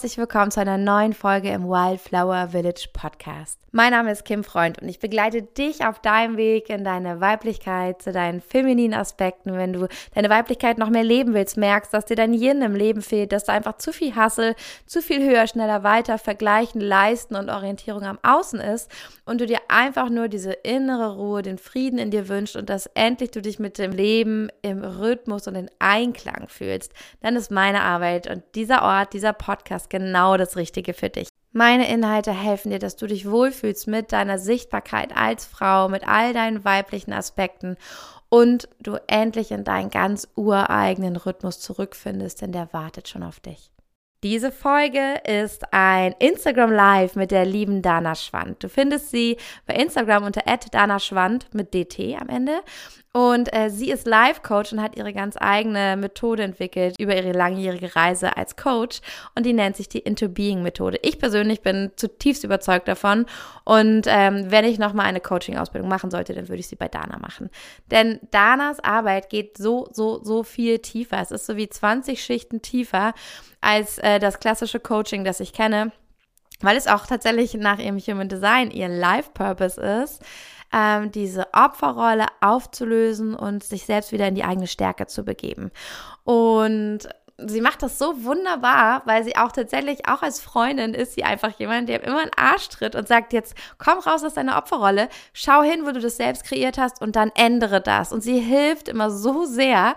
Herzlich willkommen zu einer neuen Folge im Wildflower Village Podcast. Mein Name ist Kim Freund und ich begleite dich auf deinem Weg in deine Weiblichkeit, zu deinen femininen Aspekten. Wenn du deine Weiblichkeit noch mehr leben willst, merkst, dass dir dein Yin im Leben fehlt, dass du einfach zu viel Hassel, zu viel höher, schneller, weiter, vergleichen, leisten und Orientierung am Außen ist und du dir einfach nur diese innere Ruhe, den Frieden in dir wünschst und dass endlich du dich mit dem Leben im Rhythmus und in Einklang fühlst, dann ist meine Arbeit und dieser Ort, dieser Podcast genau das Richtige für dich. Meine Inhalte helfen dir, dass du dich wohlfühlst mit deiner Sichtbarkeit als Frau, mit all deinen weiblichen Aspekten und du endlich in deinen ganz ureigenen Rhythmus zurückfindest, denn der wartet schon auf dich. Diese Folge ist ein Instagram Live mit der lieben Dana Schwand. Du findest sie bei Instagram unter Dana Schwand mit DT am Ende. Und äh, sie ist Life-Coach und hat ihre ganz eigene Methode entwickelt über ihre langjährige Reise als Coach. Und die nennt sich die Into Being-Methode. Ich persönlich bin zutiefst überzeugt davon. Und ähm, wenn ich nochmal eine Coaching-Ausbildung machen sollte, dann würde ich sie bei Dana machen. Denn Danas Arbeit geht so, so, so viel tiefer. Es ist so wie 20 Schichten tiefer als äh, das klassische Coaching, das ich kenne. Weil es auch tatsächlich nach ihrem Human Design ihr Life-Purpose ist ähm, diese Opferrolle aufzulösen und sich selbst wieder in die eigene Stärke zu begeben. Und sie macht das so wunderbar, weil sie auch tatsächlich, auch als Freundin, ist sie einfach jemand, der immer einen Arsch tritt und sagt, jetzt komm raus aus deiner Opferrolle, schau hin, wo du das selbst kreiert hast und dann ändere das. Und sie hilft immer so sehr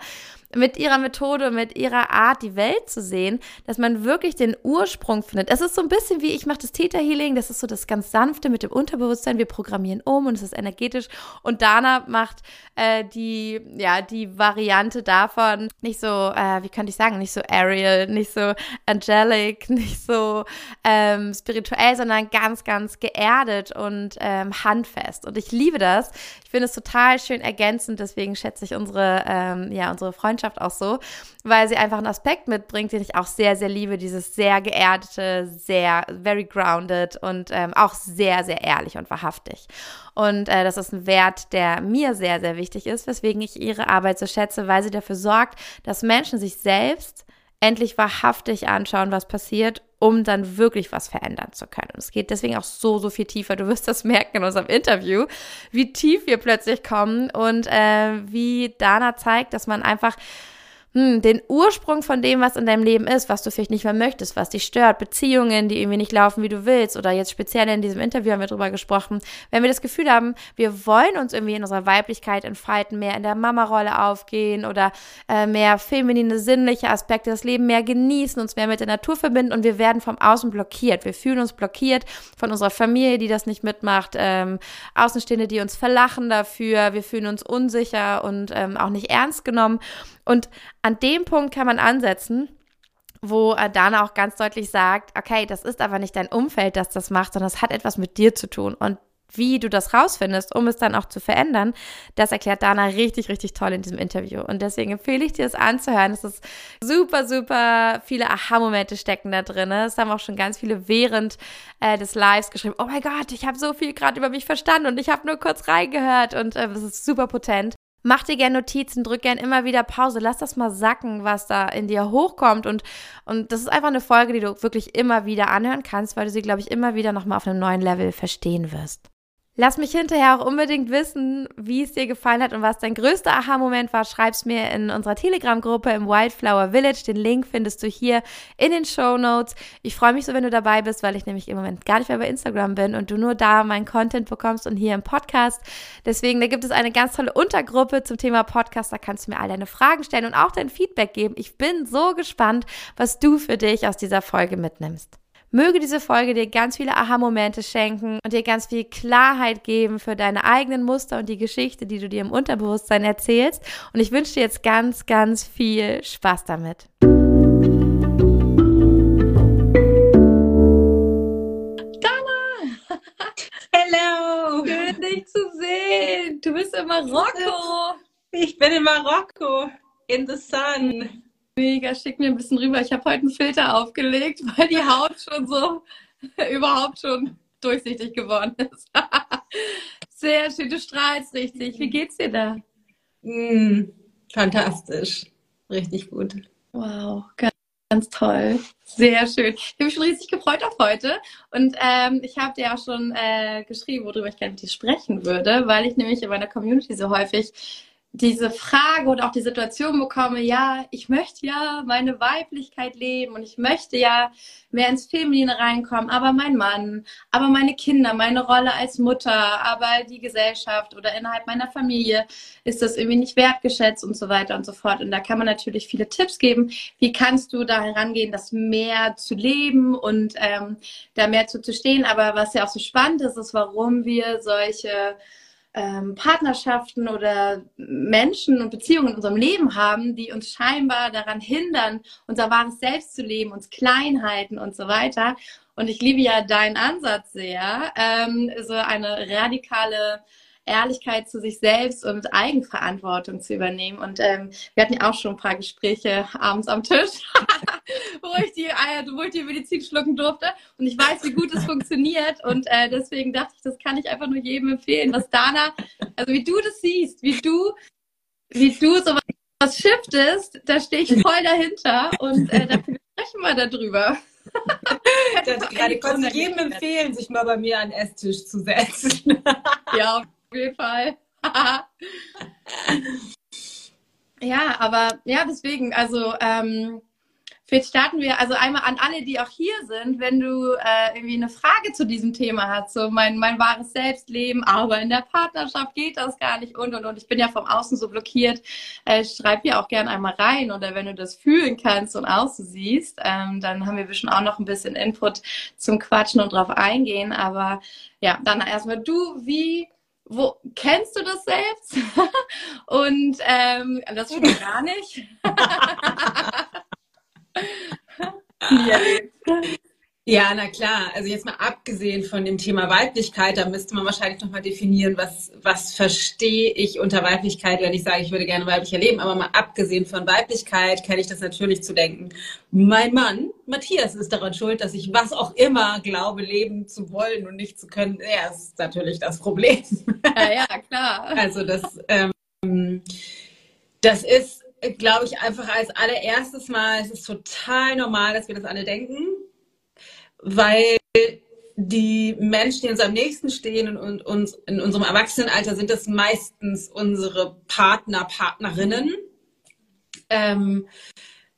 mit ihrer Methode, mit ihrer Art, die Welt zu sehen, dass man wirklich den Ursprung findet. Es ist so ein bisschen wie, ich mache das Theta Healing, das ist so das ganz sanfte mit dem Unterbewusstsein, wir programmieren um und es ist energetisch und Dana macht äh, die, ja, die Variante davon nicht so, äh, wie könnte ich sagen, nicht so Ariel, nicht so angelic, nicht so ähm, spirituell, sondern ganz, ganz geerdet und ähm, handfest. Und ich liebe das. Ich finde es total schön ergänzend, deswegen schätze ich unsere, ähm, ja, unsere Freundschaft Freundschaft auch so, weil sie einfach einen Aspekt mitbringt, den ich auch sehr, sehr liebe. Dieses sehr geerdete, sehr, very grounded und ähm, auch sehr, sehr ehrlich und wahrhaftig. Und äh, das ist ein Wert, der mir sehr, sehr wichtig ist, weswegen ich ihre Arbeit so schätze, weil sie dafür sorgt, dass Menschen sich selbst endlich wahrhaftig anschauen, was passiert, um dann wirklich was verändern zu können. es geht deswegen auch so, so viel tiefer. Du wirst das merken in unserem Interview, wie tief wir plötzlich kommen und äh, wie Dana zeigt, dass man einfach hm, den Ursprung von dem, was in deinem Leben ist, was du vielleicht nicht mehr möchtest, was dich stört, Beziehungen, die irgendwie nicht laufen, wie du willst, oder jetzt speziell in diesem Interview haben wir drüber gesprochen, wenn wir das Gefühl haben, wir wollen uns irgendwie in unserer Weiblichkeit entfalten, mehr in der Mama-Rolle aufgehen oder äh, mehr feminine, sinnliche Aspekte, das Leben mehr genießen, uns mehr mit der Natur verbinden und wir werden vom Außen blockiert. Wir fühlen uns blockiert von unserer Familie, die das nicht mitmacht, ähm, Außenstehende, die uns verlachen dafür, wir fühlen uns unsicher und ähm, auch nicht ernst genommen. Und an dem Punkt kann man ansetzen, wo Dana auch ganz deutlich sagt, okay, das ist aber nicht dein Umfeld, das das macht, sondern es hat etwas mit dir zu tun. Und wie du das rausfindest, um es dann auch zu verändern, das erklärt Dana richtig, richtig toll in diesem Interview. Und deswegen empfehle ich dir es anzuhören. Es ist super, super viele Aha-Momente stecken da drin. Es haben auch schon ganz viele während äh, des Lives geschrieben, oh mein Gott, ich habe so viel gerade über mich verstanden und ich habe nur kurz reingehört und äh, es ist super potent. Mach dir gerne Notizen, drück gerne immer wieder Pause, lass das mal sacken, was da in dir hochkommt. Und, und das ist einfach eine Folge, die du wirklich immer wieder anhören kannst, weil du sie, glaube ich, immer wieder nochmal auf einem neuen Level verstehen wirst. Lass mich hinterher auch unbedingt wissen, wie es dir gefallen hat und was dein größter Aha-Moment war. Schreib's mir in unserer Telegram-Gruppe im Wildflower Village. Den Link findest du hier in den Show Notes. Ich freue mich so, wenn du dabei bist, weil ich nämlich im Moment gar nicht mehr bei Instagram bin und du nur da meinen Content bekommst und hier im Podcast. Deswegen, da gibt es eine ganz tolle Untergruppe zum Thema Podcast. Da kannst du mir all deine Fragen stellen und auch dein Feedback geben. Ich bin so gespannt, was du für dich aus dieser Folge mitnimmst. Möge diese Folge dir ganz viele Aha-Momente schenken und dir ganz viel Klarheit geben für deine eigenen Muster und die Geschichte, die du dir im Unterbewusstsein erzählst. Und ich wünsche dir jetzt ganz, ganz viel Spaß damit. Hello! Schön, dich zu sehen. Du bist in Marokko. Ich bin in Marokko, in the sun. Mega, schick mir ein bisschen rüber. Ich habe heute einen Filter aufgelegt, weil die Haut schon so überhaupt schon durchsichtig geworden ist. Sehr schön, du strahlst richtig. Wie geht's dir da? Mm, fantastisch. Richtig gut. Wow, geil. Ganz toll. Sehr schön. Ich habe mich schon riesig gefreut auf heute. Und ähm, ich habe dir auch schon äh, geschrieben, worüber ich gerne mit dir sprechen würde, weil ich nämlich in meiner Community so häufig diese Frage oder auch die Situation bekomme, ja, ich möchte ja meine Weiblichkeit leben und ich möchte ja mehr ins Feminine reinkommen, aber mein Mann, aber meine Kinder, meine Rolle als Mutter, aber die Gesellschaft oder innerhalb meiner Familie ist das irgendwie nicht wertgeschätzt und so weiter und so fort. Und da kann man natürlich viele Tipps geben. Wie kannst du da herangehen, das mehr zu leben und ähm, da mehr zu, zu stehen? Aber was ja auch so spannend ist, ist, warum wir solche ähm, Partnerschaften oder Menschen und Beziehungen in unserem Leben haben, die uns scheinbar daran hindern, unser wahres Selbst zu leben, uns klein halten und so weiter. Und ich liebe ja deinen Ansatz sehr, ähm, so eine radikale Ehrlichkeit zu sich selbst und Eigenverantwortung zu übernehmen. Und ähm, wir hatten ja auch schon ein paar Gespräche abends am Tisch, wo, ich die, äh, wo ich die Medizin schlucken durfte. Und ich weiß, wie gut es funktioniert. Und äh, deswegen dachte ich, das kann ich einfach nur jedem empfehlen, was Dana, also wie du das siehst, wie du, wie du sowas was shiftest, da stehe ich voll dahinter und äh, da sprechen wir darüber. ich kann jedem empfehlen, sich mal bei mir an den Esstisch zu setzen. ja, auf jeden Fall. ja, aber ja, deswegen, also ähm, vielleicht starten wir also einmal an alle, die auch hier sind, wenn du äh, irgendwie eine Frage zu diesem Thema hast, so mein, mein wahres Selbstleben, aber in der Partnerschaft geht das gar nicht und und und. Ich bin ja vom Außen so blockiert. Äh, schreib hier auch gerne einmal rein oder wenn du das fühlen kannst und so siehst, ähm, dann haben wir bestimmt auch noch ein bisschen Input zum Quatschen und drauf eingehen. Aber ja, dann erstmal du, wie wo kennst du das selbst? Und ähm, das schon gar nicht. Ja, na klar. Also jetzt mal abgesehen von dem Thema Weiblichkeit, da müsste man wahrscheinlich nochmal definieren, was, was verstehe ich unter Weiblichkeit, wenn ich sage, ich würde gerne weiblich erleben. Aber mal abgesehen von Weiblichkeit kenne ich das natürlich zu denken. Mein Mann, Matthias, ist daran schuld, dass ich was auch immer glaube, leben zu wollen und nicht zu können. Er ist natürlich das Problem. Ja, ja, klar. Also das, ähm, das ist, glaube ich, einfach als allererstes Mal, es ist total normal, dass wir das alle denken weil die Menschen, die uns am nächsten stehen und uns in unserem Erwachsenenalter sind das meistens unsere Partner, Partnerinnen. Ähm,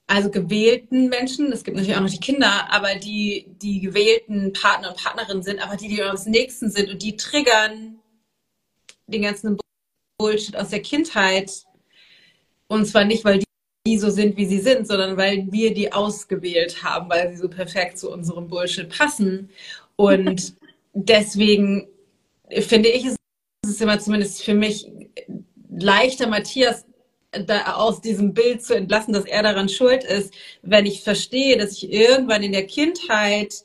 also gewählten Menschen, es gibt natürlich auch noch die Kinder, aber die, die gewählten Partner und Partnerinnen sind, aber die, die uns nächsten sind und die triggern den ganzen Bullshit aus der Kindheit. Und zwar nicht, weil die so sind, wie sie sind, sondern weil wir die ausgewählt haben, weil sie so perfekt zu unserem Bullshit passen. Und deswegen finde ich, es ist immer zumindest für mich leichter, Matthias da aus diesem Bild zu entlassen, dass er daran schuld ist, wenn ich verstehe, dass ich irgendwann in der Kindheit,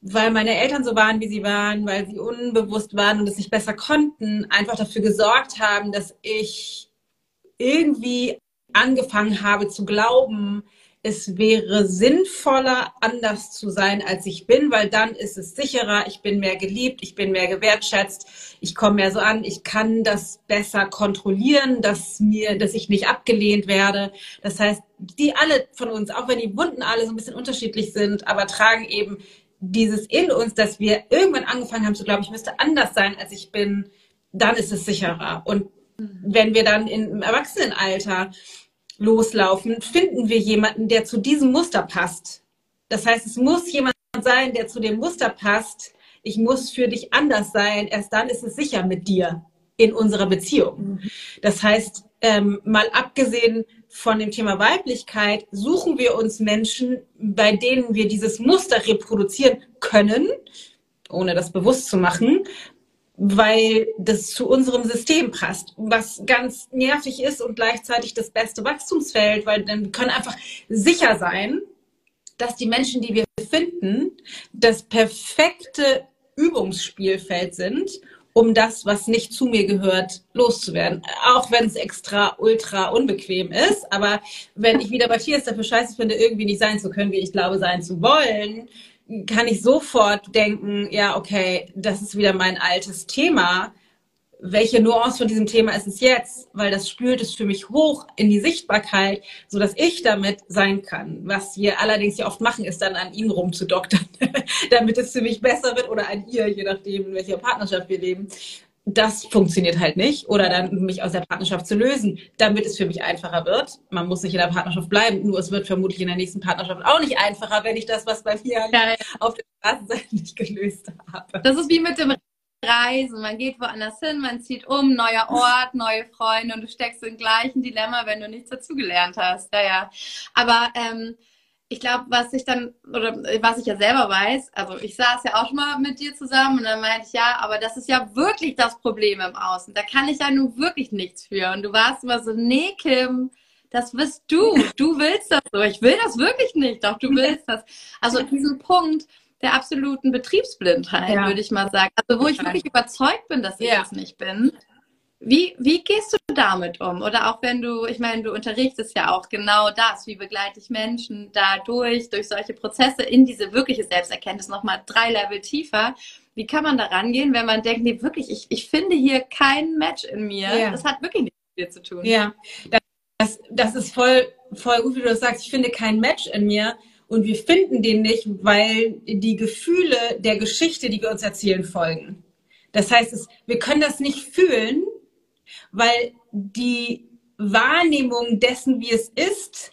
weil meine Eltern so waren, wie sie waren, weil sie unbewusst waren und es nicht besser konnten, einfach dafür gesorgt haben, dass ich irgendwie angefangen habe zu glauben, es wäre sinnvoller, anders zu sein, als ich bin, weil dann ist es sicherer, ich bin mehr geliebt, ich bin mehr gewertschätzt, ich komme mehr so an, ich kann das besser kontrollieren, dass mir, dass ich nicht abgelehnt werde. Das heißt, die alle von uns, auch wenn die Wunden alle so ein bisschen unterschiedlich sind, aber tragen eben dieses in uns, dass wir irgendwann angefangen haben zu glauben, ich müsste anders sein, als ich bin, dann ist es sicherer. Und wenn wir dann im Erwachsenenalter loslaufen, finden wir jemanden, der zu diesem Muster passt. Das heißt, es muss jemand sein, der zu dem Muster passt. Ich muss für dich anders sein. Erst dann ist es sicher mit dir in unserer Beziehung. Das heißt, ähm, mal abgesehen von dem Thema Weiblichkeit, suchen wir uns Menschen, bei denen wir dieses Muster reproduzieren können, ohne das bewusst zu machen, weil das zu unserem System passt, was ganz nervig ist und gleichzeitig das beste Wachstumsfeld, weil dann können einfach sicher sein, dass die Menschen, die wir finden, das perfekte Übungsspielfeld sind, um das, was nicht zu mir gehört, loszuwerden. Auch wenn es extra ultra unbequem ist. Aber wenn ich wieder bei Tiers dafür scheiße finde, irgendwie nicht sein zu können, wie ich glaube, sein zu wollen, kann ich sofort denken, ja, okay, das ist wieder mein altes Thema. welche Nuance von diesem Thema ist es jetzt? Weil das spült es für mich hoch in die Sichtbarkeit, so dass ich damit sein kann. Was wir allerdings ja oft machen, ist dann an ihm rumzudoktern, damit es für mich besser wird oder an ihr, je nachdem, in welcher Partnerschaft wir leben. Das funktioniert halt nicht. Oder dann mich aus der Partnerschaft zu lösen, damit es für mich einfacher wird. Man muss nicht in der Partnerschaft bleiben, nur es wird vermutlich in der nächsten Partnerschaft auch nicht einfacher, wenn ich das, was bei mir ja, auf der Straßenseite nicht gelöst habe. Das ist wie mit dem reisen, man geht woanders hin, man zieht um, neuer Ort, neue Freunde und du steckst im gleichen Dilemma, wenn du nichts dazugelernt hast. Ja, ja. Aber ähm, ich glaube, was ich dann, oder was ich ja selber weiß, also ich saß ja auch schon mal mit dir zusammen und dann meinte ich, ja, aber das ist ja wirklich das Problem im Außen. Da kann ich ja nun wirklich nichts für. Und du warst immer so, nee, Kim, das bist du. Du willst das so. Ich will das wirklich nicht, doch du willst das. Also diesen Punkt, der absoluten Betriebsblindheit, ja. würde ich mal sagen. Also wo ich wirklich überzeugt bin, dass ich ja. das nicht bin. Wie, wie gehst du damit um? Oder auch wenn du, ich meine, du unterrichtest ja auch genau das, wie begleite ich Menschen dadurch, durch solche Prozesse in diese wirkliche Selbsterkenntnis nochmal drei Level tiefer. Wie kann man da rangehen, wenn man denkt, nee, wirklich, ich, ich finde hier kein Match in mir. Ja. Das hat wirklich nichts mit dir zu tun. Ja, das, das ist voll, voll gut, wie du das sagst. Ich finde kein Match in mir. Und wir finden den nicht, weil die Gefühle der Geschichte, die wir uns erzählen, folgen. Das heißt, es, wir können das nicht fühlen, weil die Wahrnehmung dessen, wie es ist,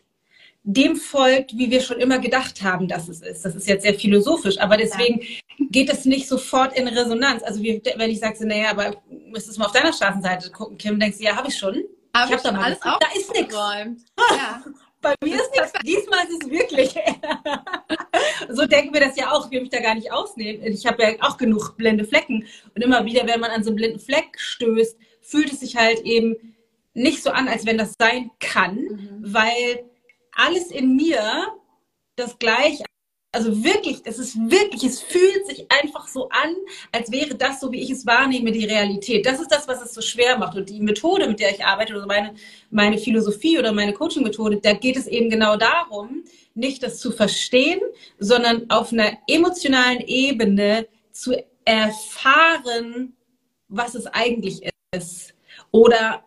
dem folgt, wie wir schon immer gedacht haben, dass es ist. Das ist jetzt sehr philosophisch, aber deswegen geht es nicht sofort in Resonanz. Also wie, wenn ich sage, naja, aber müsstest du mal auf deiner Straßenseite gucken, Kim, denkst du, ja, habe ich schon. Aber ich habe da alles auf. Da ist nichts. Ja. Bei mir ist nichts. Diesmal ist es wirklich. so denken wir das ja auch. Ich will mich da gar nicht ausnehmen. Ich habe ja auch genug blinde Flecken. Und immer wieder, wenn man an so einen blinden Fleck stößt, fühlt es sich halt eben nicht so an, als wenn das sein kann, mhm. weil alles in mir das gleich also wirklich, es ist wirklich, es fühlt sich einfach so an, als wäre das so, wie ich es wahrnehme, die Realität. Das ist das, was es so schwer macht. Und die Methode, mit der ich arbeite, oder meine, meine Philosophie oder meine Coaching-Methode, da geht es eben genau darum, nicht das zu verstehen, sondern auf einer emotionalen Ebene zu erfahren, was es eigentlich ist. Oder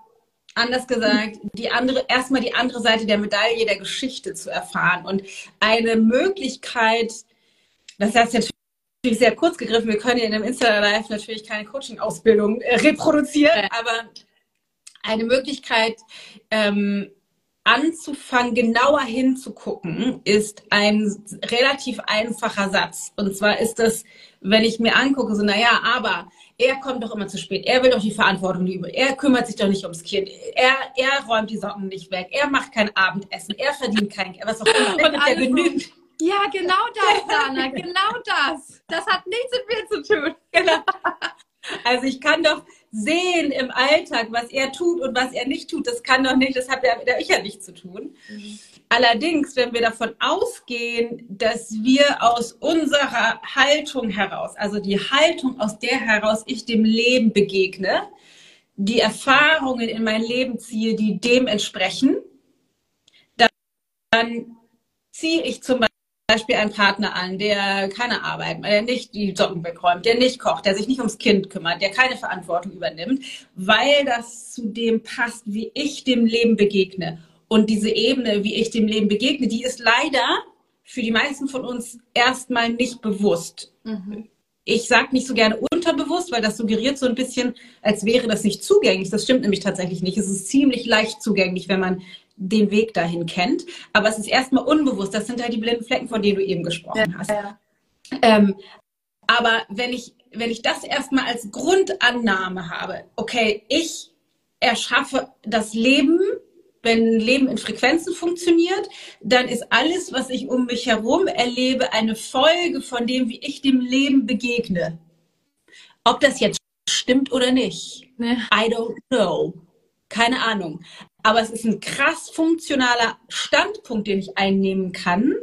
anders gesagt, die andere, erstmal die andere Seite der Medaille der Geschichte zu erfahren und eine Möglichkeit, das heißt jetzt natürlich sehr kurz gegriffen, wir können ja in einem Insta-Live natürlich keine Coaching-Ausbildung äh, reproduzieren, aber eine Möglichkeit, ähm, anzufangen, genauer hinzugucken, ist ein relativ einfacher Satz. Und zwar ist das, wenn ich mir angucke, so, naja, aber er kommt doch immer zu spät. Er will doch die Verantwortung über. Er kümmert sich doch nicht ums Kind. Er, er räumt die Socken nicht weg. Er macht kein Abendessen. Er verdient kein Geld. Was auch immer. Und er genügt. Ja, genau das, Dana. genau das. Das hat nichts mit mir zu tun. Genau. Also ich kann doch sehen im Alltag, was er tut und was er nicht tut. Das kann doch nicht, das hat ja mit ich ja nichts zu tun. Mhm. Allerdings, wenn wir davon ausgehen, dass wir aus unserer Haltung heraus, also die Haltung, aus der heraus ich dem Leben begegne, die Erfahrungen in mein Leben ziehe, die dem entsprechen, dann, dann ziehe ich zum Beispiel einen Partner an, der keine Arbeit, der nicht die Socken wegräumt, der nicht kocht, der sich nicht ums Kind kümmert, der keine Verantwortung übernimmt, weil das zu dem passt, wie ich dem Leben begegne. Und diese Ebene, wie ich dem Leben begegne, die ist leider für die meisten von uns erstmal nicht bewusst. Mhm. Ich sage nicht so gerne unterbewusst, weil das suggeriert so ein bisschen, als wäre das nicht zugänglich. Das stimmt nämlich tatsächlich nicht. Es ist ziemlich leicht zugänglich, wenn man den Weg dahin kennt. Aber es ist erstmal unbewusst. Das sind halt die blinden Flecken, von denen du eben gesprochen ja, hast. Ja. Ähm, aber wenn ich, wenn ich das erstmal als Grundannahme habe, okay, ich erschaffe das Leben, wenn Leben in Frequenzen funktioniert, dann ist alles, was ich um mich herum erlebe, eine Folge von dem, wie ich dem Leben begegne. Ob das jetzt stimmt oder nicht. I don't know. Keine Ahnung. Aber es ist ein krass funktionaler Standpunkt, den ich einnehmen kann,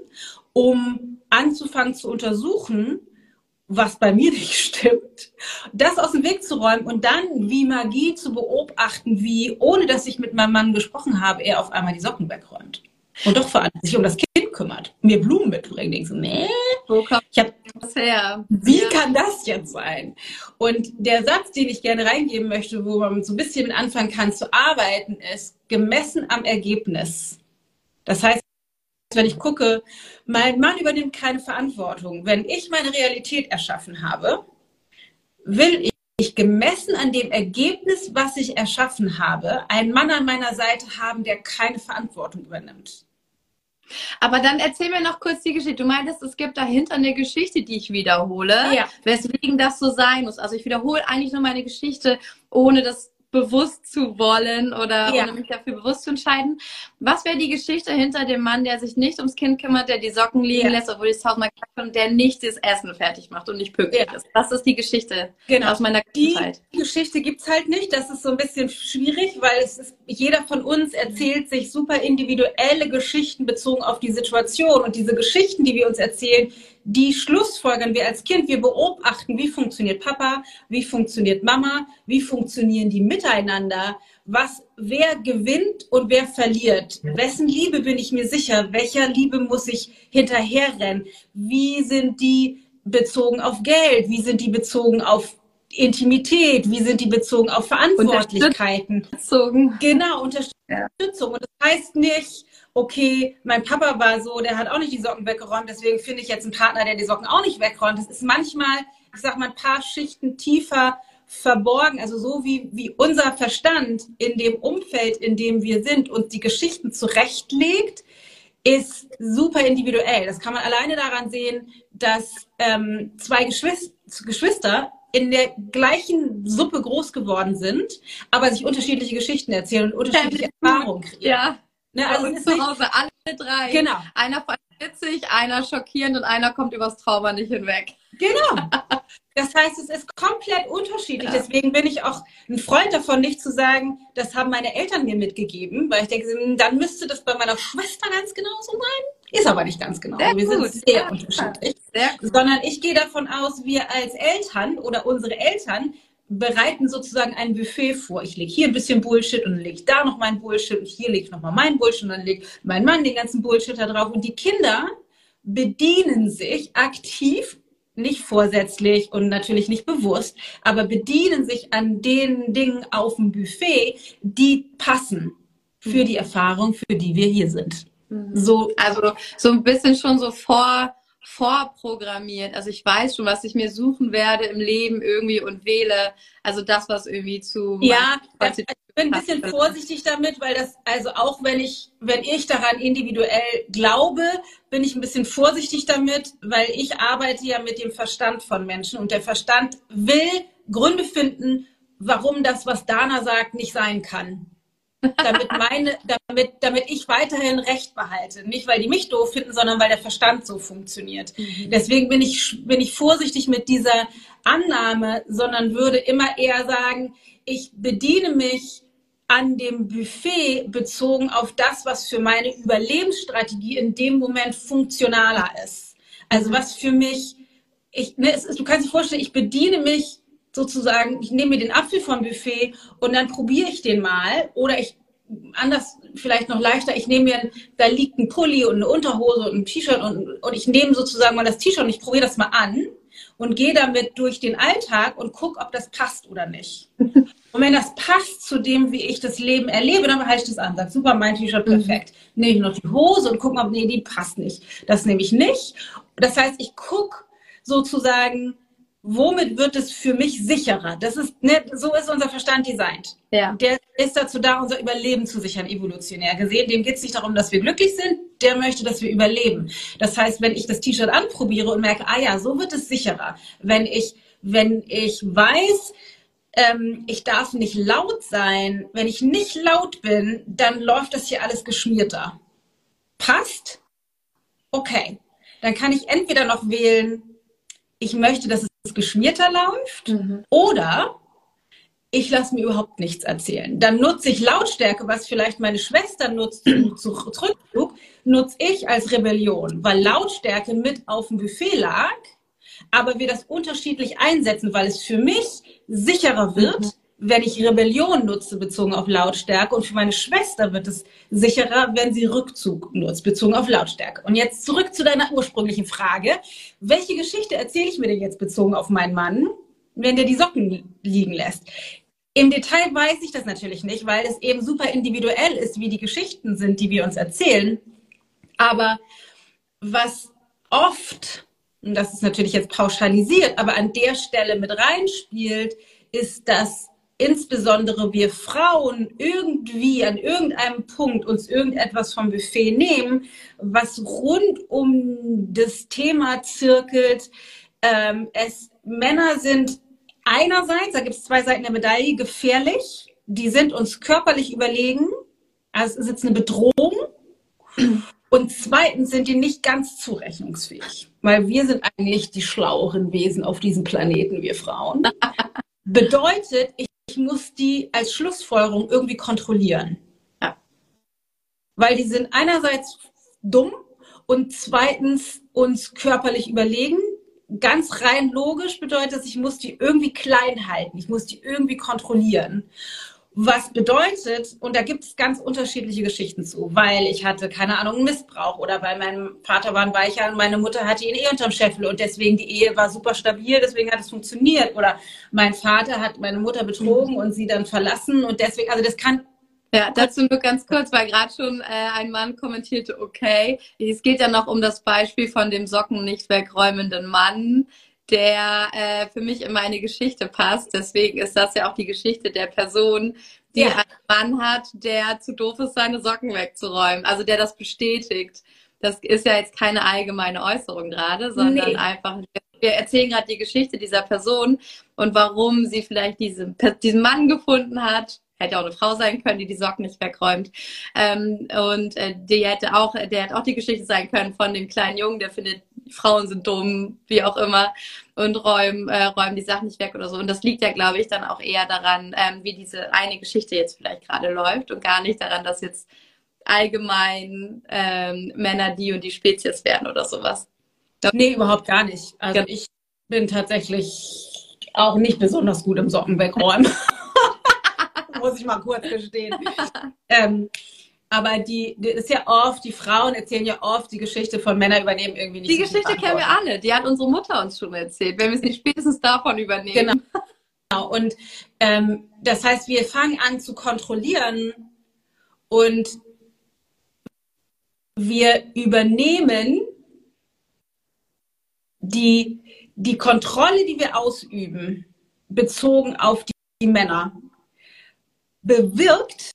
um anzufangen zu untersuchen, was bei mir nicht stimmt, das aus dem Weg zu räumen und dann wie Magie zu beobachten, wie, ohne dass ich mit meinem Mann gesprochen habe, er auf einmal die Socken wegräumt. Und doch vor allem sich um das Kind kümmert, mir Blumen mitbringt. Denkst du, nee, ich habe her? Wie ja. kann das jetzt sein? Und der Satz, den ich gerne reingeben möchte, wo man so ein bisschen mit anfangen kann zu arbeiten, ist gemessen am Ergebnis. Das heißt, wenn ich gucke, mein Mann übernimmt keine Verantwortung. Wenn ich meine Realität erschaffen habe, will ich gemessen an dem Ergebnis, was ich erschaffen habe, einen Mann an meiner Seite haben, der keine Verantwortung übernimmt. Aber dann erzähl mir noch kurz die Geschichte. Du meintest, es gibt dahinter eine Geschichte, die ich wiederhole, ja. weswegen das so sein muss. Also ich wiederhole eigentlich nur meine Geschichte, ohne das bewusst zu wollen oder ja. ohne mich dafür bewusst zu entscheiden. Was wäre die Geschichte hinter dem Mann, der sich nicht ums Kind kümmert, der die Socken liegen ja. lässt, obwohl es tausendmal kackt und der nicht das Essen fertig macht und nicht pünktlich ja. ist? Das ist die Geschichte genau. aus meiner Kindheit. Die Geschichte gibt es halt nicht. Das ist so ein bisschen schwierig, weil es ist, jeder von uns erzählt sich super individuelle Geschichten bezogen auf die Situation und diese Geschichten, die wir uns erzählen, die schlussfolgern wir als Kind. Wir beobachten, wie funktioniert Papa, wie funktioniert Mama, wie funktionieren die miteinander, was, wer gewinnt und wer verliert. Wessen Liebe bin ich mir sicher? Welcher Liebe muss ich hinterherrennen? Wie sind die bezogen auf Geld? Wie sind die bezogen auf Intimität? Wie sind die bezogen auf Verantwortlichkeiten? Bezogen. Genau, Unterstützung. Und das heißt nicht, okay, mein Papa war so, der hat auch nicht die Socken weggeräumt, deswegen finde ich jetzt einen Partner, der die Socken auch nicht wegräumt. Das ist manchmal, ich sag mal, ein paar Schichten tiefer verborgen, also so wie, wie unser Verstand in dem Umfeld, in dem wir sind, uns die Geschichten zurechtlegt, ist super individuell. Das kann man alleine daran sehen, dass ähm, zwei Geschwister, Geschwister in der gleichen Suppe groß geworden sind, aber sich unterschiedliche Geschichten erzählen und unterschiedliche Erfahrungen kriegen. Ja. Ne, also und zu Hause alle drei. Genau. Einer von witzig, einer schockierend und einer kommt übers Trauma nicht hinweg. Genau. Das heißt, es ist komplett unterschiedlich. Ja. Deswegen bin ich auch ein Freund davon, nicht zu sagen, das haben meine Eltern mir mitgegeben, weil ich denke, hm, dann müsste das bei meiner Schwester ganz genauso sein. Ist aber nicht ganz genau. Sehr wir gut. sind sehr ja. unterschiedlich. Sehr Sondern ich gehe davon aus, wir als Eltern oder unsere Eltern bereiten sozusagen ein Buffet vor. Ich lege hier ein bisschen Bullshit und dann lege ich da noch mein Bullshit und hier lege ich nochmal mein Bullshit und dann legt mein Mann den ganzen Bullshit da drauf. Und die Kinder bedienen sich aktiv, nicht vorsätzlich und natürlich nicht bewusst, aber bedienen sich an den Dingen auf dem Buffet, die passen für die Erfahrung, für die wir hier sind. Mhm. So, also so ein bisschen schon so vor vorprogrammiert. Also ich weiß schon, was ich mir suchen werde im Leben irgendwie und wähle. Also das, was irgendwie zu. Ja, ich bin ein bisschen vorsichtig damit, weil das, also auch wenn ich, wenn ich daran individuell glaube, bin ich ein bisschen vorsichtig damit, weil ich arbeite ja mit dem Verstand von Menschen und der Verstand will Gründe finden, warum das, was Dana sagt, nicht sein kann damit meine, damit, damit ich weiterhin Recht behalte. Nicht, weil die mich doof finden, sondern weil der Verstand so funktioniert. Mhm. Deswegen bin ich, bin ich vorsichtig mit dieser Annahme, sondern würde immer eher sagen, ich bediene mich an dem Buffet bezogen auf das, was für meine Überlebensstrategie in dem Moment funktionaler ist. Also was für mich, ich, ne, ist, du kannst dir vorstellen, ich bediene mich sozusagen, ich nehme mir den Apfel vom Buffet und dann probiere ich den mal oder ich anders vielleicht noch leichter, ich nehme mir, da liegt ein Pulli und eine Unterhose und ein T-Shirt und, und ich nehme sozusagen mal das T-Shirt und ich probiere das mal an und gehe damit durch den Alltag und gucke, ob das passt oder nicht. Und wenn das passt zu dem, wie ich das Leben erlebe, dann behalte ich das an. Sag, super, mein T-Shirt perfekt. Mhm. Nehme ich noch die Hose und gucke, ob, nee, die passt nicht. Das nehme ich nicht. Das heißt, ich gucke sozusagen, womit wird es für mich sicherer? Das ist, ne, so ist unser Verstand designt. Ja. Der ist dazu da, unser Überleben zu sichern, evolutionär gesehen. Dem geht es nicht darum, dass wir glücklich sind, der möchte, dass wir überleben. Das heißt, wenn ich das T-Shirt anprobiere und merke, ah ja, so wird es sicherer. Wenn ich, wenn ich weiß, ähm, ich darf nicht laut sein, wenn ich nicht laut bin, dann läuft das hier alles geschmierter. Passt? Okay. Dann kann ich entweder noch wählen, ich möchte, dass es geschmierter läuft mhm. oder ich lasse mir überhaupt nichts erzählen. Dann nutze ich Lautstärke, was vielleicht meine Schwester nutzt zum Zurückflug, nutze ich als Rebellion, weil Lautstärke mit auf dem Buffet lag, aber wir das unterschiedlich einsetzen, weil es für mich sicherer wird, mhm. Wenn ich Rebellion nutze, bezogen auf Lautstärke. Und für meine Schwester wird es sicherer, wenn sie Rückzug nutzt, bezogen auf Lautstärke. Und jetzt zurück zu deiner ursprünglichen Frage. Welche Geschichte erzähle ich mir denn jetzt bezogen auf meinen Mann, wenn der die Socken liegen lässt? Im Detail weiß ich das natürlich nicht, weil es eben super individuell ist, wie die Geschichten sind, die wir uns erzählen. Aber was oft, und das ist natürlich jetzt pauschalisiert, aber an der Stelle mit reinspielt, ist, dass insbesondere wir Frauen irgendwie an irgendeinem Punkt uns irgendetwas vom Buffet nehmen, was rund um das Thema zirkelt. Ähm, es Männer sind einerseits, da gibt es zwei Seiten der Medaille, gefährlich. Die sind uns körperlich überlegen. Also es ist jetzt eine Bedrohung. Und zweitens sind die nicht ganz zurechnungsfähig, weil wir sind eigentlich die schlaueren Wesen auf diesem Planeten, wir Frauen. Bedeutet, ich, ich muss die als Schlussfolgerung irgendwie kontrollieren. Ja. Weil die sind einerseits dumm und zweitens uns körperlich überlegen ganz rein logisch bedeutet das, ich muss die irgendwie klein halten, ich muss die irgendwie kontrollieren. Was bedeutet, und da gibt es ganz unterschiedliche Geschichten zu, weil ich hatte, keine Ahnung, Missbrauch oder weil mein Vater war ein Weicher und meine Mutter hatte ihn eh unterm Scheffel und deswegen die Ehe war super stabil, deswegen hat es funktioniert. Oder mein Vater hat meine Mutter betrogen und sie dann verlassen und deswegen, also das kann ja, dazu nur ganz kurz, weil gerade schon äh, ein Mann kommentierte, okay, es geht ja noch um das Beispiel von dem Socken nicht wegräumenden Mann, der äh, für mich in meine Geschichte passt. Deswegen ist das ja auch die Geschichte der Person, die ja. einen Mann hat, der zu doof ist, seine Socken wegzuräumen. Also der das bestätigt. Das ist ja jetzt keine allgemeine Äußerung gerade, sondern nee. einfach, wir erzählen gerade die Geschichte dieser Person und warum sie vielleicht diese, diesen Mann gefunden hat, hätte auch eine Frau sein können, die die Socken nicht wegräumt. Ähm, und äh, die hätte auch, der hätte auch die Geschichte sein können von dem kleinen Jungen, der findet, Frauen sind dumm, wie auch immer, und räumen, äh, räumen die Sachen nicht weg oder so. Und das liegt ja, glaube ich, dann auch eher daran, ähm, wie diese eine Geschichte jetzt vielleicht gerade läuft und gar nicht daran, dass jetzt allgemein ähm, Männer die und die Spezies werden oder sowas. Nee, überhaupt gar nicht. Also ich bin tatsächlich auch nicht besonders gut im Socken wegräumen. muss ich mal kurz gestehen. ähm, aber die, die ist ja oft, die Frauen erzählen ja oft die Geschichte von Männern übernehmen irgendwie nicht. Die Geschichte kennen wir alle, die hat unsere Mutter uns schon erzählt, wenn wir es nicht spätestens davon übernehmen. Genau. genau. Und ähm, das heißt, wir fangen an zu kontrollieren und wir übernehmen die, die Kontrolle, die wir ausüben, bezogen auf die, die Männer bewirkt,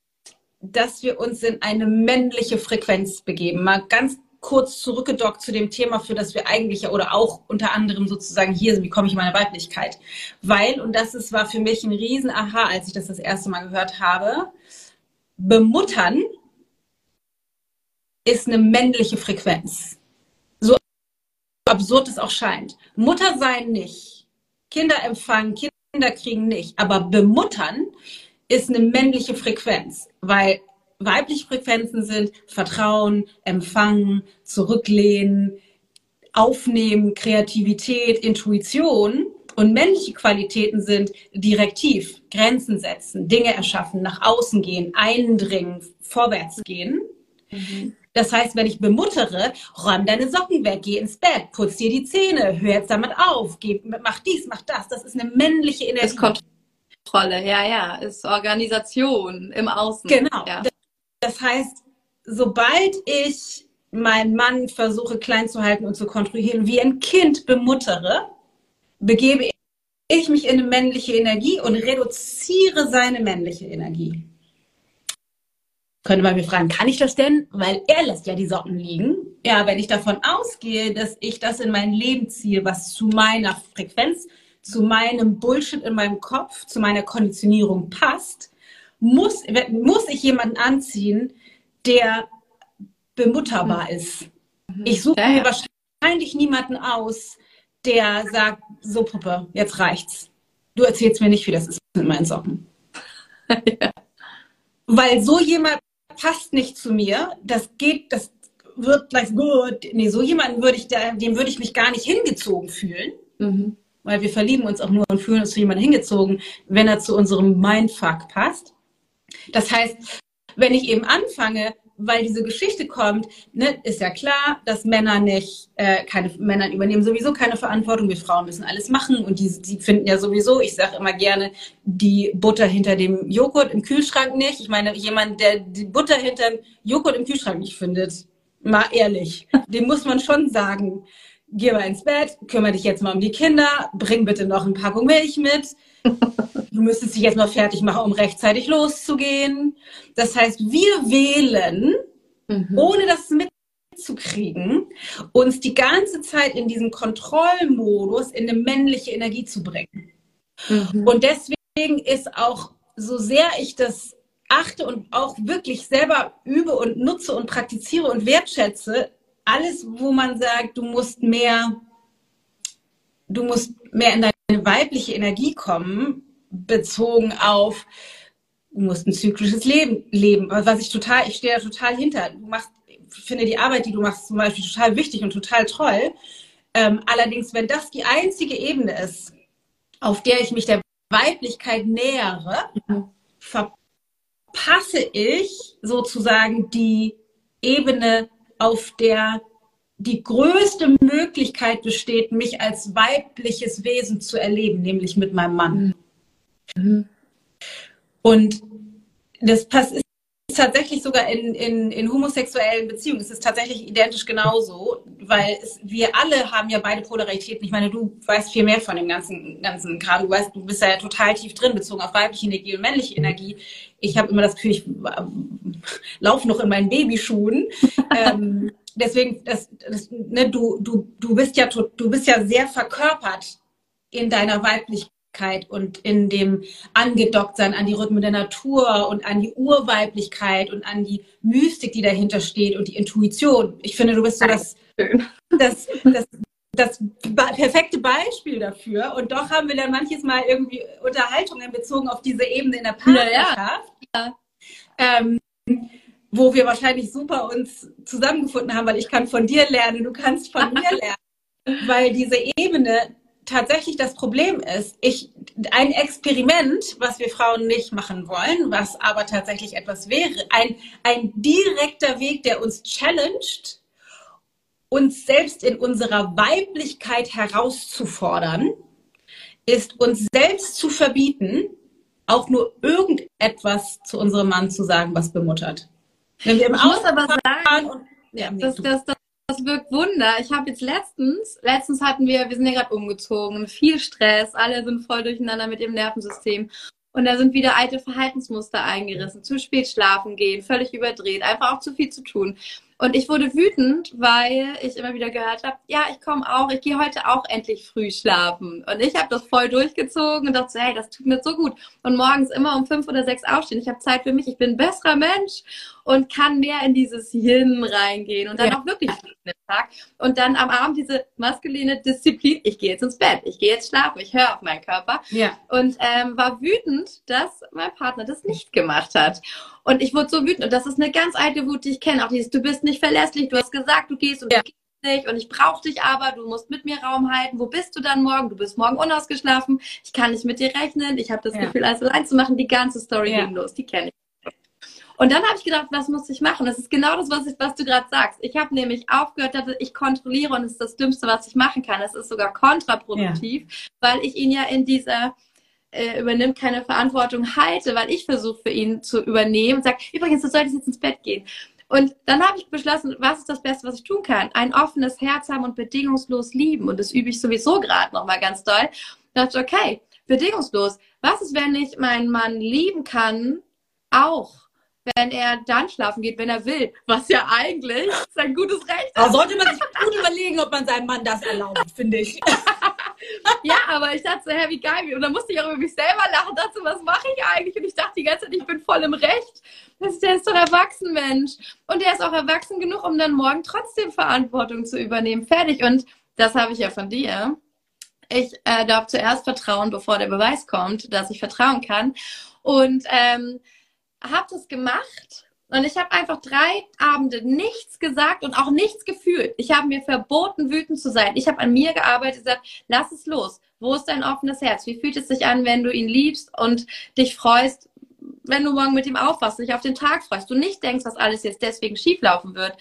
dass wir uns in eine männliche Frequenz begeben. Mal ganz kurz zurückgedockt zu dem Thema, für das wir eigentlich oder auch unter anderem sozusagen hier sind, wie komme ich in meine Weiblichkeit? Weil, und das ist, war für mich ein riesen Aha, als ich das das erste Mal gehört habe, bemuttern ist eine männliche Frequenz. So absurd es auch scheint. Mutter sein nicht. Kinder empfangen, Kinder kriegen nicht. Aber bemuttern ist eine männliche Frequenz, weil weibliche Frequenzen sind Vertrauen, Empfangen, Zurücklehnen, Aufnehmen, Kreativität, Intuition. Und männliche Qualitäten sind direktiv, Grenzen setzen, Dinge erschaffen, nach außen gehen, eindringen, vorwärts gehen. Mhm. Das heißt, wenn ich bemuttere, räum deine Socken weg, geh ins Bett, putz dir die Zähne, hör jetzt damit auf, geh, mach dies, mach das. Das ist eine männliche Energie. Kontrolle, ja, ja, ist Organisation im Außen. Genau. Ja. Das heißt, sobald ich meinen Mann versuche klein zu halten und zu kontrollieren, wie ein Kind bemuttere, begebe ich mich in eine männliche Energie und reduziere seine männliche Energie. Könnte man mir fragen, kann ich das denn? Weil er lässt ja die Socken liegen. Ja, wenn ich davon ausgehe, dass ich das in mein Leben ziehe, was zu meiner Frequenz zu meinem Bullshit in meinem Kopf, zu meiner Konditionierung passt, muss, muss ich jemanden anziehen, der bemutterbar mhm. ist. Ich suche ja, ja. mir wahrscheinlich niemanden aus, der sagt, so Puppe, jetzt reicht's. Du erzählst mir nicht, wie das ist mit meinen Socken. ja. Weil so jemand passt nicht zu mir, das geht, das wird gleich gut. Nee, so jemanden würde ich da, dem würde ich mich gar nicht hingezogen fühlen. Mhm. Weil wir verlieben uns auch nur und fühlen uns zu jemandem hingezogen, wenn er zu unserem Mindfuck passt. Das heißt, wenn ich eben anfange, weil diese Geschichte kommt, ne, ist ja klar, dass Männer nicht, äh, keine Männer übernehmen sowieso keine Verantwortung. Wir Frauen müssen alles machen und die, die finden ja sowieso, ich sage immer gerne, die Butter hinter dem Joghurt im Kühlschrank nicht. Ich meine, jemand, der die Butter hinter dem Joghurt im Kühlschrank nicht findet, mal ehrlich, dem muss man schon sagen, geh mal ins Bett, kümmere dich jetzt mal um die Kinder, bring bitte noch eine Packung Milch mit. Du müsstest dich jetzt mal fertig machen, um loszugehen. Das heißt, wir wählen, mhm. ohne das mitzukriegen, uns die ganze Zeit in diesen Kontrollmodus in eine männliche Energie zu bringen. Mhm. Und deswegen ist auch, so sehr ich das achte und auch wirklich selber übe und nutze und praktiziere und wertschätze, alles, wo man sagt, du musst mehr, du musst mehr in deine weibliche Energie kommen, bezogen auf, du musst ein zyklisches Leben leben, was ich total, ich stehe da total hinter. Du machst, ich finde die Arbeit, die du machst, zum Beispiel total wichtig und total toll. Ähm, allerdings, wenn das die einzige Ebene ist, auf der ich mich der Weiblichkeit nähere, mhm. verpasse ich sozusagen die Ebene auf der die größte Möglichkeit besteht, mich als weibliches Wesen zu erleben, nämlich mit meinem Mann. Mhm. Und das ist tatsächlich sogar in, in, in homosexuellen Beziehungen. Es ist tatsächlich identisch genauso, weil es, wir alle haben ja beide Polaritäten. Ich meine, du weißt viel mehr von dem ganzen, ganzen Kram. Du weißt, du bist ja total tief drin, bezogen auf weibliche Energie und männliche Energie. Ich habe immer das Gefühl, ich äh, laufe noch in meinen Babyschuhen. ähm, deswegen, das, das, ne, du, du, du bist ja, du bist ja sehr verkörpert in deiner Weiblichkeit und in dem Angedocktsein an die Rhythmen der Natur und an die Urweiblichkeit und an die Mystik, die dahinter steht und die Intuition. Ich finde, du bist so das, das, das, das perfekte Beispiel dafür. Und doch haben wir dann manches Mal irgendwie Unterhaltungen bezogen auf diese Ebene in der Partnerschaft. Ja. Ähm, wo wir wahrscheinlich super uns zusammengefunden haben, weil ich kann von dir lernen, du kannst von mir lernen. Weil diese Ebene tatsächlich das Problem ist, ich, ein Experiment, was wir Frauen nicht machen wollen, was aber tatsächlich etwas wäre, ein, ein direkter Weg, der uns challenged, uns selbst in unserer Weiblichkeit herauszufordern, ist uns selbst zu verbieten, auch nur irgendetwas zu unserem Mann zu sagen, was bemuttert. Wenn wir im aber sagen, und, ja, das, das, das, das wirkt Wunder. Ich habe jetzt letztens, letztens hatten wir, wir sind ja gerade umgezogen, viel Stress, alle sind voll durcheinander mit dem Nervensystem. Und da sind wieder alte Verhaltensmuster eingerissen. Zu spät schlafen gehen, völlig überdreht, einfach auch zu viel zu tun. Und ich wurde wütend, weil ich immer wieder gehört habe, ja, ich komme auch, ich gehe heute auch endlich früh schlafen. Und ich habe das voll durchgezogen und dachte, hey, das tut mir so gut. Und morgens immer um fünf oder sechs aufstehen. Ich habe Zeit für mich, ich bin ein besserer Mensch und kann mehr in dieses Yin reingehen und dann ja. auch wirklich den Tag. Und dann am Abend diese maskuline Disziplin, ich gehe jetzt ins Bett, ich gehe jetzt schlafen, ich höre auf meinen Körper. Ja. Und ähm, war wütend, dass mein Partner das nicht gemacht hat. Und ich wurde so wütend. Und das ist eine ganz alte Wut, die ich kenne. Auch dieses, du bist nicht verlässlich, du hast gesagt, du gehst und ja. du gehst nicht und ich brauche dich aber, du musst mit mir Raum halten. Wo bist du dann morgen? Du bist morgen unausgeschlafen. Ich kann nicht mit dir rechnen. Ich habe das ja. Gefühl, alles allein zu machen. Die ganze Story ja. ging los. Die kenne ich. Und dann habe ich gedacht, was muss ich machen? Das ist genau das, was, ich, was du gerade sagst. Ich habe nämlich aufgehört, dass ich kontrolliere und es ist das Dümmste, was ich machen kann. Es ist sogar kontraproduktiv, ja. weil ich ihn ja in dieser äh, übernimmt keine Verantwortung halte, weil ich versuche für ihn zu übernehmen und sage, übrigens, du solltest jetzt ins Bett gehen. Und dann habe ich beschlossen, was ist das Beste, was ich tun kann? Ein offenes Herz haben und bedingungslos lieben. Und das übe ich sowieso gerade nochmal ganz doll. Da dachte ich, okay, bedingungslos. Was ist, wenn ich meinen Mann lieben kann, auch wenn er dann schlafen geht, wenn er will, was ja eigentlich sein gutes Recht ist. Da sollte man sich gut überlegen, ob man seinem Mann das erlaubt, finde ich. ja, aber ich dachte so, hä, wie geil. Und dann musste ich auch über mich selber lachen, dachte so, was mache ich eigentlich? Und ich dachte die ganze Zeit, ich bin voll im Recht. Das, der ist doch erwachsen, Mensch. Und der ist auch erwachsen genug, um dann morgen trotzdem Verantwortung zu übernehmen. Fertig. Und das habe ich ja von dir. Ich äh, darf zuerst vertrauen, bevor der Beweis kommt, dass ich vertrauen kann. Und ähm, habe das gemacht Und ich habe einfach drei Abende nichts gesagt und auch nichts gefühlt. Ich habe mir verboten, wütend zu sein. Ich habe an mir gearbeitet, gesagt, lass es los. Wo ist dein offenes Herz? Wie fühlt es sich an, wenn du ihn liebst und dich freust, wenn du morgen mit ihm aufwachst, dich auf den Tag freust, du nicht denkst, was alles jetzt deswegen schieflaufen wird?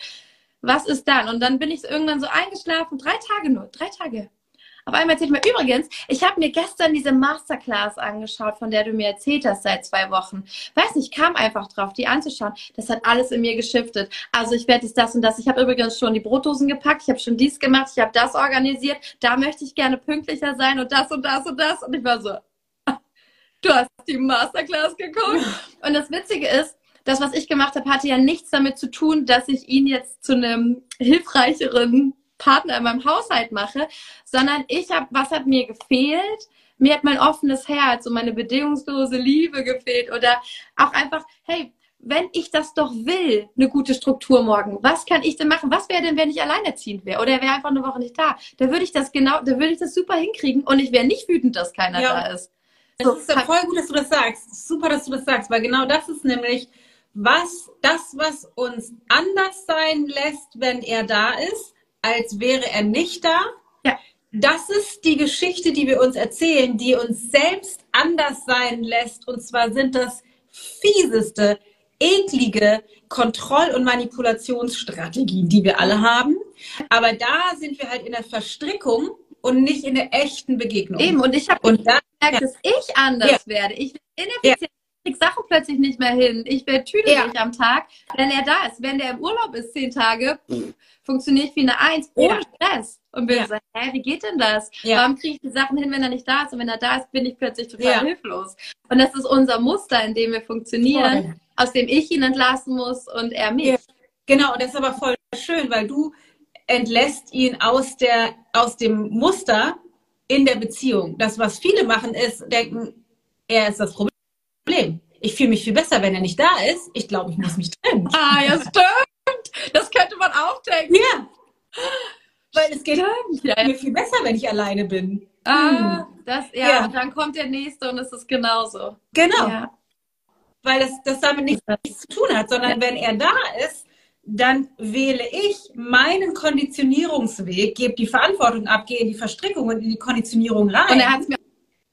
Was ist dann? Und dann bin ich irgendwann so eingeschlafen, drei Tage nur, drei Tage. Auf einmal erzählt mir übrigens, ich habe mir gestern diese Masterclass angeschaut, von der du mir erzählt hast seit zwei Wochen. Weiß nicht, kam einfach drauf, die anzuschauen. Das hat alles in mir geschiftet. Also ich werde jetzt das und das. Ich habe übrigens schon die Brotdosen gepackt, ich habe schon dies gemacht, ich habe das organisiert. Da möchte ich gerne pünktlicher sein und das und das und das. Und ich war so, du hast die Masterclass geguckt. Und das Witzige ist, das, was ich gemacht habe, hatte ja nichts damit zu tun, dass ich ihn jetzt zu einem hilfreicheren Partner in meinem Haushalt mache, sondern ich habe, was hat mir gefehlt? Mir hat mein offenes Herz und meine bedingungslose Liebe gefehlt oder auch einfach, hey, wenn ich das doch will, eine gute Struktur morgen, was kann ich denn machen? Was wäre denn, wenn ich alleinerziehend wäre oder er wäre einfach eine Woche nicht da? Da würde ich das genau, da würde ich das super hinkriegen und ich wäre nicht wütend, dass keiner ja. da ist. So, es ist ja voll gut, dass du das sagst. Super, dass du das sagst, weil genau das ist nämlich was, das, was uns anders sein lässt, wenn er da ist, als wäre er nicht da. Ja. Das ist die Geschichte, die wir uns erzählen, die uns selbst anders sein lässt. Und zwar sind das fieseste, eklige Kontroll- und Manipulationsstrategien, die wir alle haben. Aber da sind wir halt in der Verstrickung und nicht in der echten Begegnung. Eben, und ich habe gemerkt, dass ich anders ja. werde. Ich bin ineffizient. Krieg Sachen plötzlich nicht mehr hin. Ich werde tüdelig ja. am Tag, wenn er da ist. Wenn der im Urlaub ist, zehn Tage, funktioniere ich wie eine Eins, ohne ja. Stress. Und bin ja. so, hä, wie geht denn das? Ja. Warum kriege ich die Sachen hin, wenn er nicht da ist? Und wenn er da ist, bin ich plötzlich total hilflos. Und das ist unser Muster, in dem wir funktionieren, voll. aus dem ich ihn entlassen muss und er mich. Genau, und das ist aber voll schön, weil du entlässt ihn aus, der, aus dem Muster in der Beziehung. Das, was viele machen, ist denken, er ist das Problem Problem. Ich fühle mich viel besser, wenn er nicht da ist. Ich glaube, ich muss mich trennen. Ah, ja, stimmt. Das könnte man auch denken. Ja. Weil es geht ja. mir viel besser, wenn ich alleine bin. Ah, hm. das, ja, ja. Und dann kommt der nächste und es ist genauso. Genau. Ja. Weil das, das damit nichts, nichts zu tun hat, sondern ja. wenn er da ist, dann wähle ich meinen Konditionierungsweg, gebe die Verantwortung ab, gehe in die Verstrickung und in die Konditionierung rein. Und er hat es mir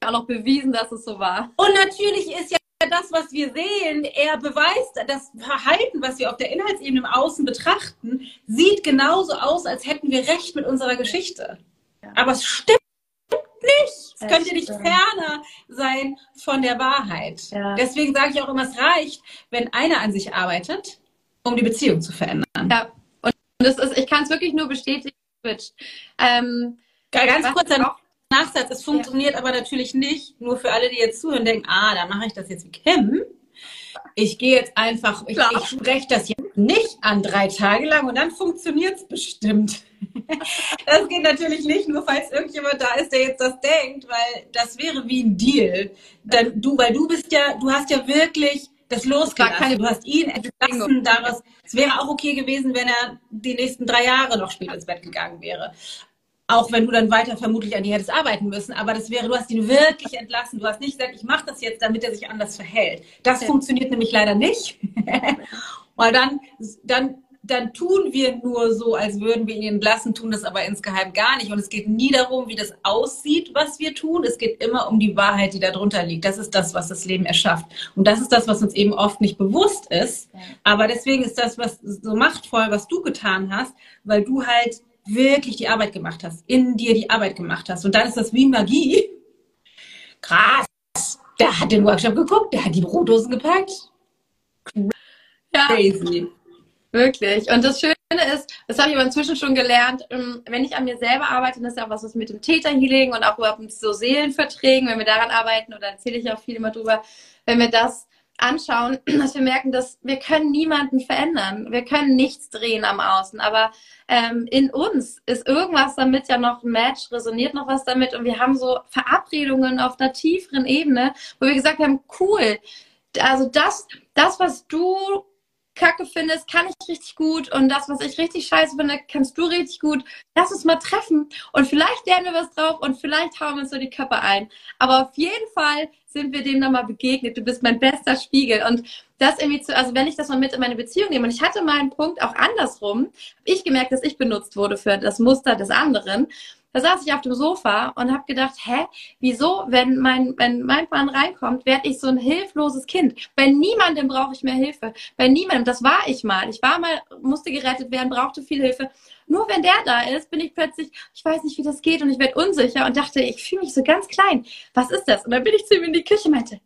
auch noch bewiesen, dass es so war. Und natürlich ist ja das, was wir sehen, er beweist das Verhalten, was wir auf der Inhaltsebene im Außen betrachten, sieht genauso aus, als hätten wir recht mit unserer Geschichte. Ja. Aber es stimmt nicht. Es könnte nicht ferner sein von der Wahrheit. Ja. Deswegen sage ich auch immer, es reicht, wenn einer an sich arbeitet, um die Beziehung zu verändern. Ja, und das ist, ich kann es wirklich nur bestätigen. Ähm, Ganz kurz, dann Nachsatz. Es funktioniert ja. aber natürlich nicht, nur für alle, die jetzt zuhören, denken, ah, da mache ich das jetzt wie Kim. Ich gehe jetzt einfach, ich, ich spreche das jetzt nicht an drei Tage lang und dann funktioniert es bestimmt. Das geht natürlich nicht, nur falls irgendjemand da ist, der jetzt das denkt, weil das wäre wie ein Deal. Dann du, weil du bist ja, du hast ja wirklich das losgelassen. Du hast ihn entlassen daraus. Es wäre auch okay gewesen, wenn er die nächsten drei Jahre noch später ins Bett gegangen wäre. Auch wenn du dann weiter vermutlich an dir hättest arbeiten müssen. Aber das wäre, du hast ihn wirklich entlassen. Du hast nicht gesagt, ich mache das jetzt, damit er sich anders verhält. Das ja. funktioniert nämlich leider nicht. Weil dann, dann, dann tun wir nur so, als würden wir ihn entlassen, tun das aber insgeheim gar nicht. Und es geht nie darum, wie das aussieht, was wir tun. Es geht immer um die Wahrheit, die darunter liegt. Das ist das, was das Leben erschafft. Und das ist das, was uns eben oft nicht bewusst ist. Aber deswegen ist das, was so machtvoll, was du getan hast, weil du halt wirklich die Arbeit gemacht hast, in dir die Arbeit gemacht hast. Und dann ist das wie Magie. Krass. Der hat den Workshop geguckt, der hat die Brotdosen gepackt. Ja. Crazy. Wirklich. Und das Schöne ist, das habe ich aber inzwischen schon gelernt, ähm, wenn ich an mir selber arbeite, das ist ja auch was, was mit dem Täterhealing und auch überhaupt mit so Seelenverträgen, wenn wir daran arbeiten, oder erzähle ich auch viel immer drüber, wenn wir das anschauen, dass wir merken, dass wir können niemanden verändern. Wir können nichts drehen am Außen. Aber ähm, in uns ist irgendwas damit ja noch ein Match, resoniert noch was damit. Und wir haben so Verabredungen auf einer tieferen Ebene, wo wir gesagt haben, cool, also das, das, was du Kacke findest, kann ich richtig gut und das, was ich richtig scheiße finde, kannst du richtig gut. Lass uns mal treffen und vielleicht lernen wir was drauf und vielleicht hauen wir uns so die Köpfe ein. Aber auf jeden Fall sind wir dem nochmal begegnet. Du bist mein bester Spiegel. Und das irgendwie zu, also wenn ich das mal mit in meine Beziehung nehme, und ich hatte mal einen Punkt auch andersrum, habe ich gemerkt, dass ich benutzt wurde für das Muster des anderen. Da saß ich auf dem Sofa und habe gedacht, hä, wieso, wenn mein, wenn mein Mann reinkommt, werde ich so ein hilfloses Kind. Bei niemandem brauche ich mehr Hilfe. Bei niemandem, das war ich mal. Ich war mal, musste gerettet werden, brauchte viel Hilfe. Nur wenn der da ist, bin ich plötzlich, ich weiß nicht, wie das geht und ich werde unsicher und dachte, ich fühle mich so ganz klein. Was ist das? Und dann bin ich zu ihm in die Küche und meinte,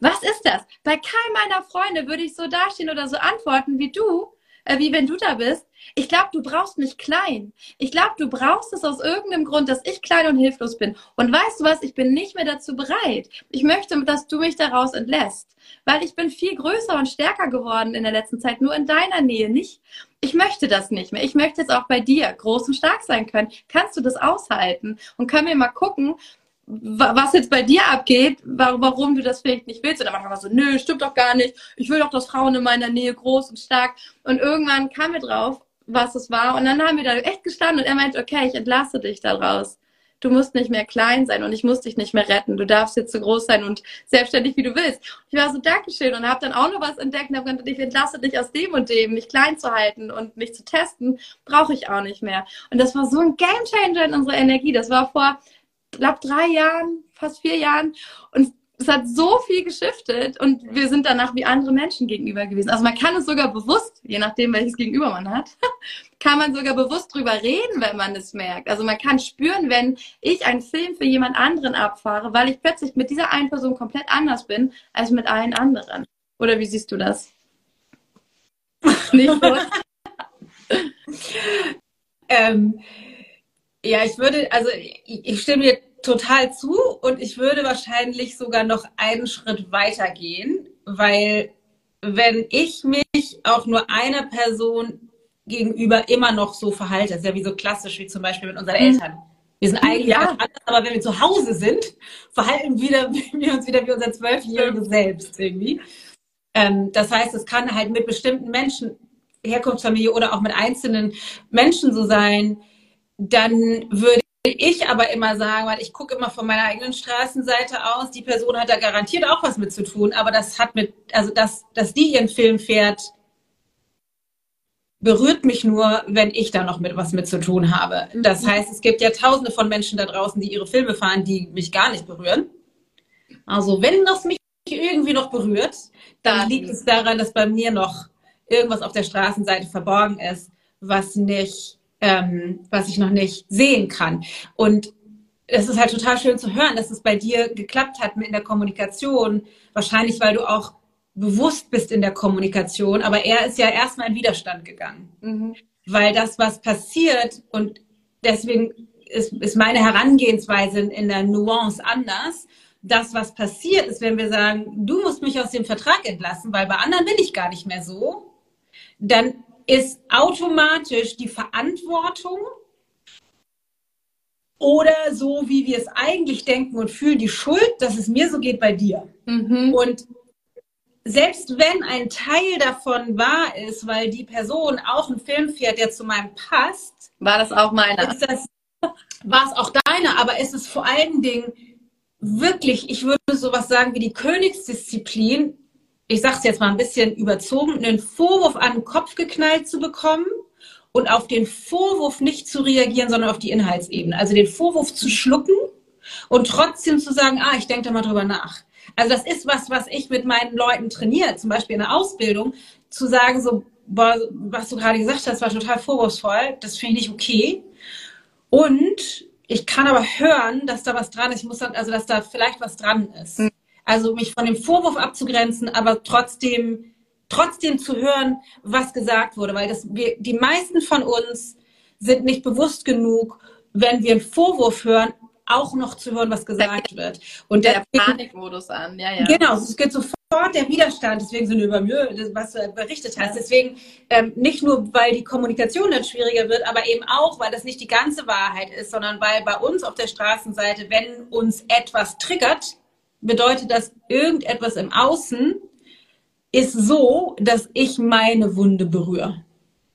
was ist das? Bei keinem meiner Freunde würde ich so dastehen oder so antworten wie du, äh, wie wenn du da bist. Ich glaube, du brauchst mich klein. Ich glaube, du brauchst es aus irgendeinem Grund, dass ich klein und hilflos bin. Und weißt du was? Ich bin nicht mehr dazu bereit. Ich möchte, dass du mich daraus entlässt. Weil ich bin viel größer und stärker geworden in der letzten Zeit, nur in deiner Nähe nicht. Ich möchte das nicht mehr. Ich möchte jetzt auch bei dir groß und stark sein können. Kannst du das aushalten? Und können wir mal gucken, was jetzt bei dir abgeht, warum du das vielleicht nicht willst. Und dann manchmal so, nö, stimmt doch gar nicht. Ich will doch, dass Frauen in meiner Nähe groß und stark. Und irgendwann kam wir drauf, was es war. Und dann haben wir da echt gestanden und er meinte, okay, ich entlasse dich daraus. Du musst nicht mehr klein sein und ich muss dich nicht mehr retten. Du darfst jetzt so groß sein und selbstständig, wie du willst. Ich war so, Dankeschön. Und habe dann auch noch was entdeckt und habe gesagt, ich entlasse dich aus dem und dem, mich klein zu halten und mich zu testen, brauche ich auch nicht mehr. Und das war so ein Gamechanger in unserer Energie. Das war vor, glaube drei Jahren, fast vier Jahren. Und es hat so viel geschiftet und wir sind danach wie andere Menschen gegenüber gewesen. Also man kann es sogar bewusst, je nachdem welches Gegenüber man hat, kann man sogar bewusst drüber reden, wenn man es merkt. Also man kann spüren, wenn ich einen Film für jemand anderen abfahre, weil ich plötzlich mit dieser einen Person komplett anders bin als mit allen anderen. Oder wie siehst du das? Nicht ähm, ja, ich würde, also ich, ich stimme dir total zu und ich würde wahrscheinlich sogar noch einen Schritt weiter gehen, weil wenn ich mich auch nur einer Person gegenüber immer noch so verhalte, das ist ja wie so klassisch wie zum Beispiel mit unseren mhm. Eltern. Wir sind eigentlich ja. anders, aber wenn wir zu Hause sind, verhalten wir, wir uns wieder wie unser zwölfjähriges Selbst irgendwie. Ähm, das heißt, es kann halt mit bestimmten Menschen, Herkunftsfamilie oder auch mit einzelnen Menschen so sein, dann würde ich aber immer sagen, weil ich gucke immer von meiner eigenen Straßenseite aus, die Person hat da garantiert auch was mit zu tun, aber das hat mit, also dass, dass die ihren Film fährt, berührt mich nur, wenn ich da noch mit was mit zu tun habe. Das mhm. heißt, es gibt ja tausende von Menschen da draußen, die ihre Filme fahren, die mich gar nicht berühren. Also wenn das mich irgendwie noch berührt, dann liegt es daran, dass bei mir noch irgendwas auf der Straßenseite verborgen ist, was nicht ähm, was ich noch nicht sehen kann. Und es ist halt total schön zu hören, dass es bei dir geklappt hat mit in der Kommunikation. Wahrscheinlich, weil du auch bewusst bist in der Kommunikation. Aber er ist ja erstmal in Widerstand gegangen. Mhm. Weil das, was passiert, und deswegen ist, ist meine Herangehensweise in der Nuance anders. Das, was passiert, ist, wenn wir sagen, du musst mich aus dem Vertrag entlassen, weil bei anderen bin ich gar nicht mehr so, dann ist automatisch die Verantwortung oder so, wie wir es eigentlich denken und fühlen, die Schuld, dass es mir so geht bei dir. Mhm. Und selbst wenn ein Teil davon wahr ist, weil die Person auch einen Film fährt, der zu meinem passt, war das auch meiner. war es auch deiner, aber ist es vor allen Dingen wirklich, ich würde sowas sagen wie die Königsdisziplin, ich sage es jetzt mal ein bisschen überzogen, einen Vorwurf an den Kopf geknallt zu bekommen und auf den Vorwurf nicht zu reagieren, sondern auf die Inhaltsebene. Also den Vorwurf zu schlucken und trotzdem zu sagen, ah, ich denke da mal drüber nach. Also das ist was, was ich mit meinen Leuten trainiere, zum Beispiel in der Ausbildung, zu sagen, so, boah, was du gerade gesagt hast, war total vorwurfsvoll, das finde ich nicht okay. Und ich kann aber hören, dass da was dran ist. Ich muss dann, also dass da vielleicht was dran ist. Mhm. Also mich von dem Vorwurf abzugrenzen, aber trotzdem, trotzdem zu hören, was gesagt wurde, weil das, wir, die meisten von uns sind nicht bewusst genug, wenn wir einen Vorwurf hören, auch noch zu hören, was gesagt wird. Und der Panikmodus an, ja, ja. Genau, es geht sofort der Widerstand, deswegen sind über mir, was du berichtet hast. Deswegen ähm, nicht nur, weil die Kommunikation dann schwieriger wird, aber eben auch, weil das nicht die ganze Wahrheit ist, sondern weil bei uns auf der Straßenseite, wenn uns etwas triggert, bedeutet das, irgendetwas im Außen ist so, dass ich meine Wunde berühre.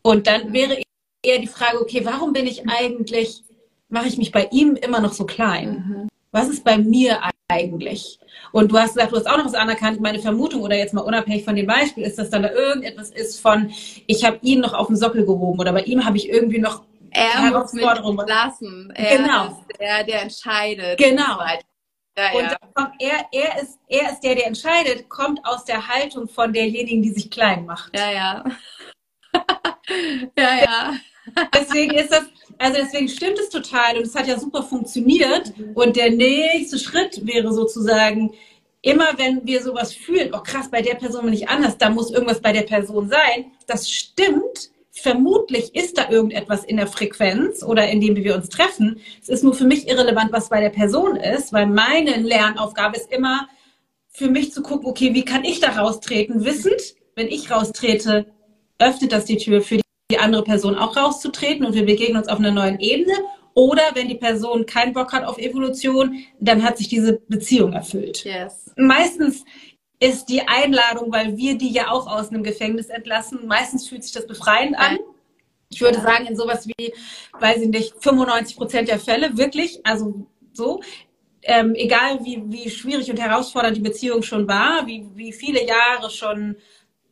Und dann wäre eher die Frage, okay, warum bin ich eigentlich, mache ich mich bei ihm immer noch so klein? Mhm. Was ist bei mir eigentlich? Und du hast gesagt, du hast auch noch was anerkannt. Meine Vermutung oder jetzt mal unabhängig von dem Beispiel ist, dass dann da irgendetwas ist von, ich habe ihn noch auf den Sockel gehoben oder bei ihm habe ich irgendwie noch er muss lassen. Er genau. ist der, der entscheidet. Genau. Ja, und ja. er, er, ist, er ist der, der entscheidet, kommt aus der Haltung von derjenigen, die sich klein macht. Ja, ja. ja, ja. Deswegen ist das, also deswegen stimmt es total und es hat ja super funktioniert. Mhm. Und der nächste Schritt wäre sozusagen, immer wenn wir sowas fühlen, oh krass, bei der Person bin ich anders, da muss irgendwas bei der Person sein. Das stimmt vermutlich ist da irgendetwas in der Frequenz oder in dem, wie wir uns treffen. Es ist nur für mich irrelevant, was bei der Person ist, weil meine Lernaufgabe ist immer, für mich zu gucken, okay, wie kann ich da raustreten, wissend, wenn ich raustrete, öffnet das die Tür für die andere Person auch rauszutreten und wir begegnen uns auf einer neuen Ebene. Oder wenn die Person keinen Bock hat auf Evolution, dann hat sich diese Beziehung erfüllt. Yes. Meistens ist die Einladung, weil wir die ja auch aus einem Gefängnis entlassen. Meistens fühlt sich das befreiend an. Ich würde sagen, in sowas wie, weiß ich nicht, 95 Prozent der Fälle, wirklich, also so, ähm, egal wie, wie schwierig und herausfordernd die Beziehung schon war, wie, wie viele Jahre schon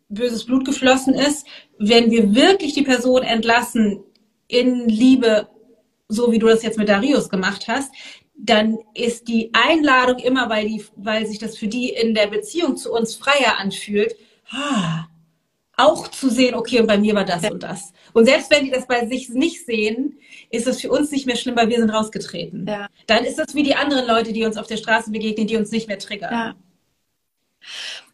böses Blut geflossen ist, wenn wir wirklich die Person entlassen in Liebe, so wie du das jetzt mit Darius gemacht hast, dann ist die Einladung immer, weil, die, weil sich das für die in der Beziehung zu uns freier anfühlt, auch zu sehen, okay, und bei mir war das und das. Und selbst wenn die das bei sich nicht sehen, ist es für uns nicht mehr schlimm, weil wir sind rausgetreten. Ja. Dann ist das wie die anderen Leute, die uns auf der Straße begegnen, die uns nicht mehr triggern. Ja.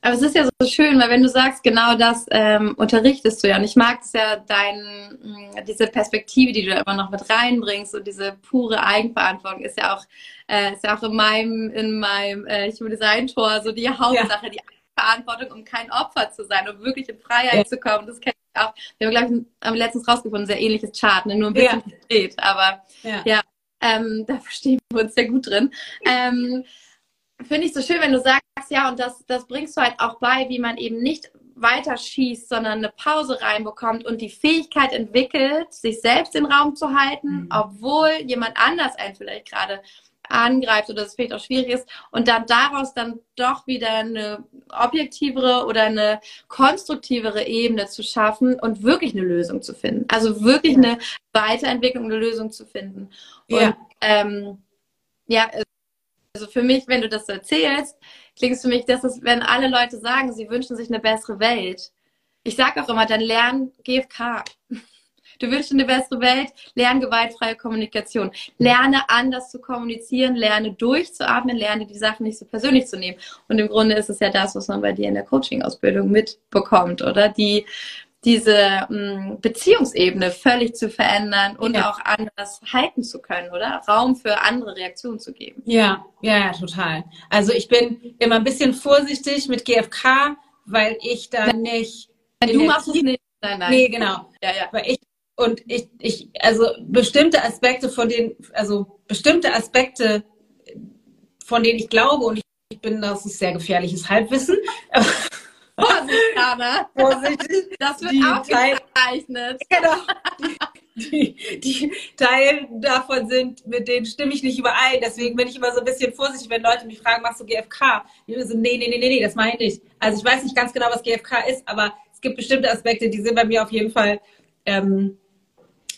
Aber es ist ja so schön, weil wenn du sagst, genau das ähm, unterrichtest du ja. Und ich mag es ja, dein, mm, diese Perspektive, die du da immer noch mit reinbringst und diese pure Eigenverantwortung ist ja auch, äh, ist ja auch in meinem, in meinem äh, Human Design Tor so die Hauptsache, ja. die Verantwortung, um kein Opfer zu sein, um wirklich in Freiheit ja. zu kommen. Das kenne ich auch. Wir haben, glaube ich, letztens rausgefunden, sehr ähnliches Chart, ne? nur ein bisschen ja. gedreht. Aber ja, ja ähm, da verstehen wir uns sehr gut drin. Ähm, finde ich so schön, wenn du sagst, ja, und das, das bringst du halt auch bei, wie man eben nicht weiter schießt, sondern eine Pause reinbekommt und die Fähigkeit entwickelt, sich selbst den Raum zu halten, mhm. obwohl jemand anders einen vielleicht gerade angreift oder es vielleicht auch schwierig ist und dann daraus dann doch wieder eine objektivere oder eine konstruktivere Ebene zu schaffen und wirklich eine Lösung zu finden. Also wirklich ja. eine Weiterentwicklung, eine Lösung zu finden. Und ja, ähm, ja also für mich, wenn du das erzählst, klingt es für mich, dass es, wenn alle Leute sagen, sie wünschen sich eine bessere Welt. Ich sage auch immer, dann lern GFK. Du wünschst dir eine bessere Welt, lerne gewaltfreie Kommunikation. Lerne anders zu kommunizieren, lerne durchzuatmen, lerne die Sachen nicht so persönlich zu nehmen. Und im Grunde ist es ja das, was man bei dir in der Coaching-Ausbildung mitbekommt, oder? Die diese mh, hm, Beziehungsebene völlig zu verändern und ja. auch anders halten zu können, oder? Raum für andere Reaktionen zu geben. Ja, ja, ja, total. Also ich bin immer ein bisschen vorsichtig mit GFK, weil ich da nicht. Du machst es nicht. Nein, nein. Nee, genau. Ja, ja. Weil ich und ich, ich, also bestimmte Aspekte von denen, also bestimmte Aspekte, von denen ich glaube und ich bin, das ist sehr gefährliches Halbwissen. Anna. Vorsichtig. Das wird die aufgezeichnet. Genau. Die, die, die Teil davon sind, mit denen stimme ich nicht überein. Deswegen bin ich immer so ein bisschen vorsichtig, wenn Leute mich fragen, machst du GFK? Ich bin so, nee, nee, nee, nee, das meine ich nicht. Also ich weiß nicht ganz genau, was GFK ist, aber es gibt bestimmte Aspekte, die sind bei mir auf jeden Fall ähm,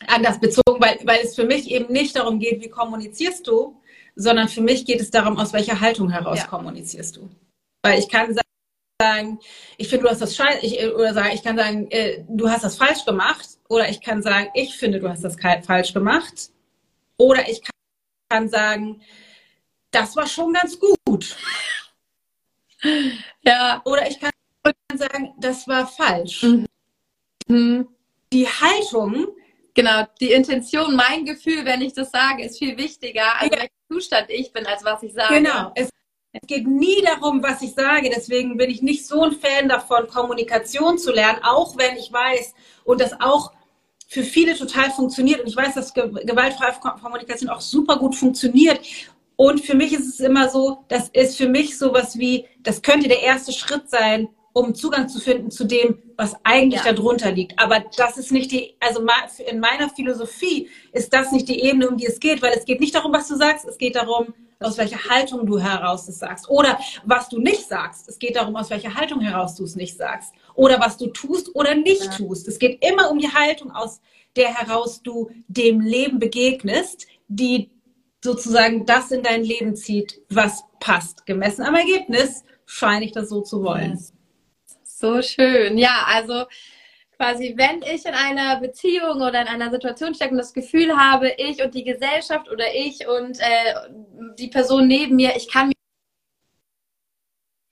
anders bezogen, weil, weil es für mich eben nicht darum geht, wie kommunizierst du, sondern für mich geht es darum, aus welcher Haltung heraus ja. kommunizierst du. Weil ich kann sagen, sagen, ich finde, du hast das scheiße, ich, oder sagen, ich kann sagen, äh, du hast das falsch gemacht, oder ich kann sagen, ich finde, du hast das falsch gemacht, oder ich kann sagen, das war schon ganz gut. Ja. Oder ich kann sagen, das war falsch. Mhm. Die Haltung. Genau, die Intention, mein Gefühl, wenn ich das sage, ist viel wichtiger, als ja. welcher Zustand ich bin, als was ich sage. Genau. Es es geht nie darum, was ich sage. Deswegen bin ich nicht so ein Fan davon, Kommunikation zu lernen, auch wenn ich weiß und das auch für viele total funktioniert. Und ich weiß, dass gewaltfreie Kommunikation auch super gut funktioniert. Und für mich ist es immer so, das ist für mich sowas wie, das könnte der erste Schritt sein, um Zugang zu finden zu dem, was eigentlich ja. darunter liegt. Aber das ist nicht die, also in meiner Philosophie ist das nicht die Ebene, um die es geht, weil es geht nicht darum, was du sagst, es geht darum, aus welcher Haltung du heraus es sagst. Oder was du nicht sagst. Es geht darum, aus welcher Haltung heraus du es nicht sagst. Oder was du tust oder nicht ja. tust. Es geht immer um die Haltung, aus der heraus du dem Leben begegnest, die sozusagen das in dein Leben zieht, was passt. Gemessen am Ergebnis scheine ich das so zu wollen. So schön. Ja, also quasi, wenn ich in einer Beziehung oder in einer Situation stecke und das Gefühl habe, ich und die Gesellschaft oder ich und äh, die Person neben mir, ich kann mich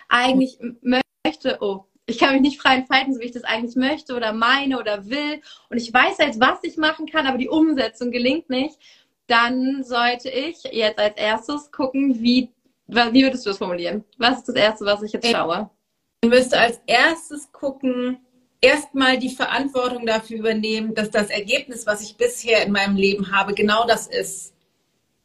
eigentlich möchte, oh, ich kann mich nicht frei entfalten, so wie ich das eigentlich möchte oder meine oder will. Und ich weiß jetzt, was ich machen kann, aber die Umsetzung gelingt nicht. Dann sollte ich jetzt als erstes gucken, wie, wie würdest du das formulieren? Was ist das Erste, was ich jetzt schaue? Du müsste als erstes gucken, erstmal die Verantwortung dafür übernehmen, dass das Ergebnis, was ich bisher in meinem Leben habe, genau das ist,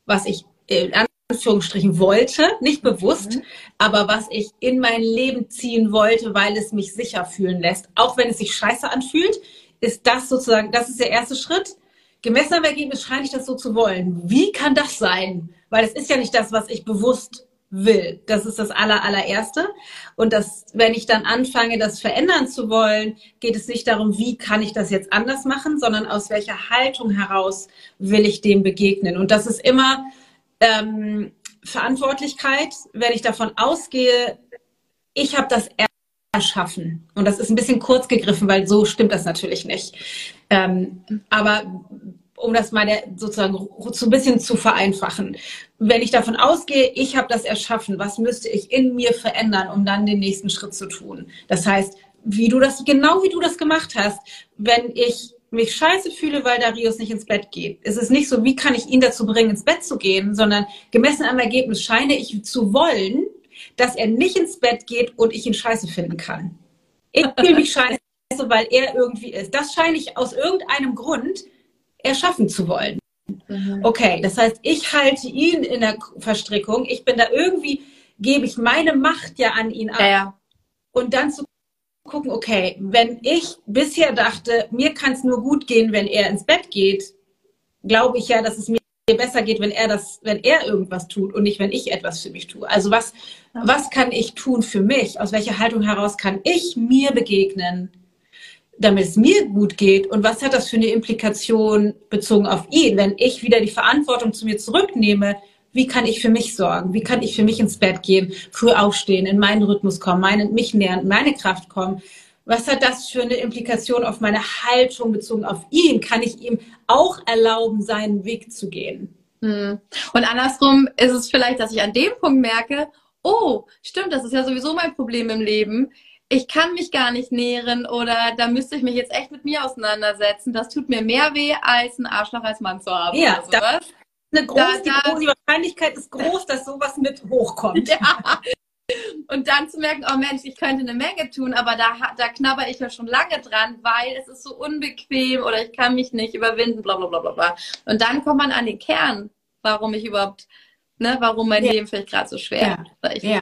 was ich in Anführungsstrichen wollte, nicht bewusst, mhm. aber was ich in mein Leben ziehen wollte, weil es mich sicher fühlen lässt. Auch wenn es sich scheiße anfühlt, ist das sozusagen, das ist der erste Schritt. Gemessen am Ergebnis scheine ich das so zu wollen. Wie kann das sein? Weil es ist ja nicht das, was ich bewusst will. Das ist das aller, allererste. Und das, wenn ich dann anfange, das verändern zu wollen, geht es nicht darum, wie kann ich das jetzt anders machen, sondern aus welcher Haltung heraus will ich dem begegnen. Und das ist immer ähm, Verantwortlichkeit, wenn ich davon ausgehe, ich habe das erschaffen. Und das ist ein bisschen kurz gegriffen, weil so stimmt das natürlich nicht. Ähm, aber um das mal sozusagen so ein bisschen zu vereinfachen. Wenn ich davon ausgehe, ich habe das erschaffen, was müsste ich in mir verändern, um dann den nächsten Schritt zu tun? Das heißt, wie du das, genau wie du das gemacht hast, wenn ich mich scheiße fühle, weil Darius nicht ins Bett geht. Es ist nicht so, wie kann ich ihn dazu bringen, ins Bett zu gehen, sondern gemessen am Ergebnis scheine ich zu wollen, dass er nicht ins Bett geht und ich ihn scheiße finden kann. Ich fühle mich scheiße, weil er irgendwie ist. Das scheine ich aus irgendeinem Grund erschaffen zu wollen. Mhm. Okay, das heißt, ich halte ihn in der Verstrickung, ich bin da irgendwie, gebe ich meine Macht ja an ihn ab. Ja, Und dann zu gucken, okay, wenn ich bisher dachte, mir kann es nur gut gehen, wenn er ins Bett geht, glaube ich ja, dass es mir besser geht, wenn er das, wenn er irgendwas tut und nicht, wenn ich etwas für mich tue. Also was, was kann ich tun für mich? Aus welcher Haltung heraus kann ich mir begegnen? Damit es mir gut geht und was hat das für eine Implikation bezogen auf ihn, wenn ich wieder die Verantwortung zu mir zurücknehme, wie kann ich für mich sorgen? Wie kann ich für mich ins Bett gehen, früh aufstehen, in meinen Rhythmus kommen, meine, mich nähern, meine Kraft kommen? Was hat das für eine Implikation auf meine Haltung bezogen auf ihn? Kann ich ihm auch erlauben, seinen Weg zu gehen? Hm. Und andersrum ist es vielleicht, dass ich an dem Punkt merke, oh, stimmt, das ist ja sowieso mein Problem im Leben ich kann mich gar nicht nähren oder da müsste ich mich jetzt echt mit mir auseinandersetzen. Das tut mir mehr weh, als ein Arschloch als Mann zu haben. Ja, oder sowas. Eine groß, da, da, die, Wahrscheinlichkeit ist groß, dass sowas mit hochkommt. Ja. Und dann zu merken, oh Mensch, ich könnte eine Menge tun, aber da, da knabber ich ja schon lange dran, weil es ist so unbequem oder ich kann mich nicht überwinden, bla bla bla bla bla. Und dann kommt man an den Kern, warum ich überhaupt, ne, warum mein ja. Leben vielleicht gerade so schwer ja. ist. Ja.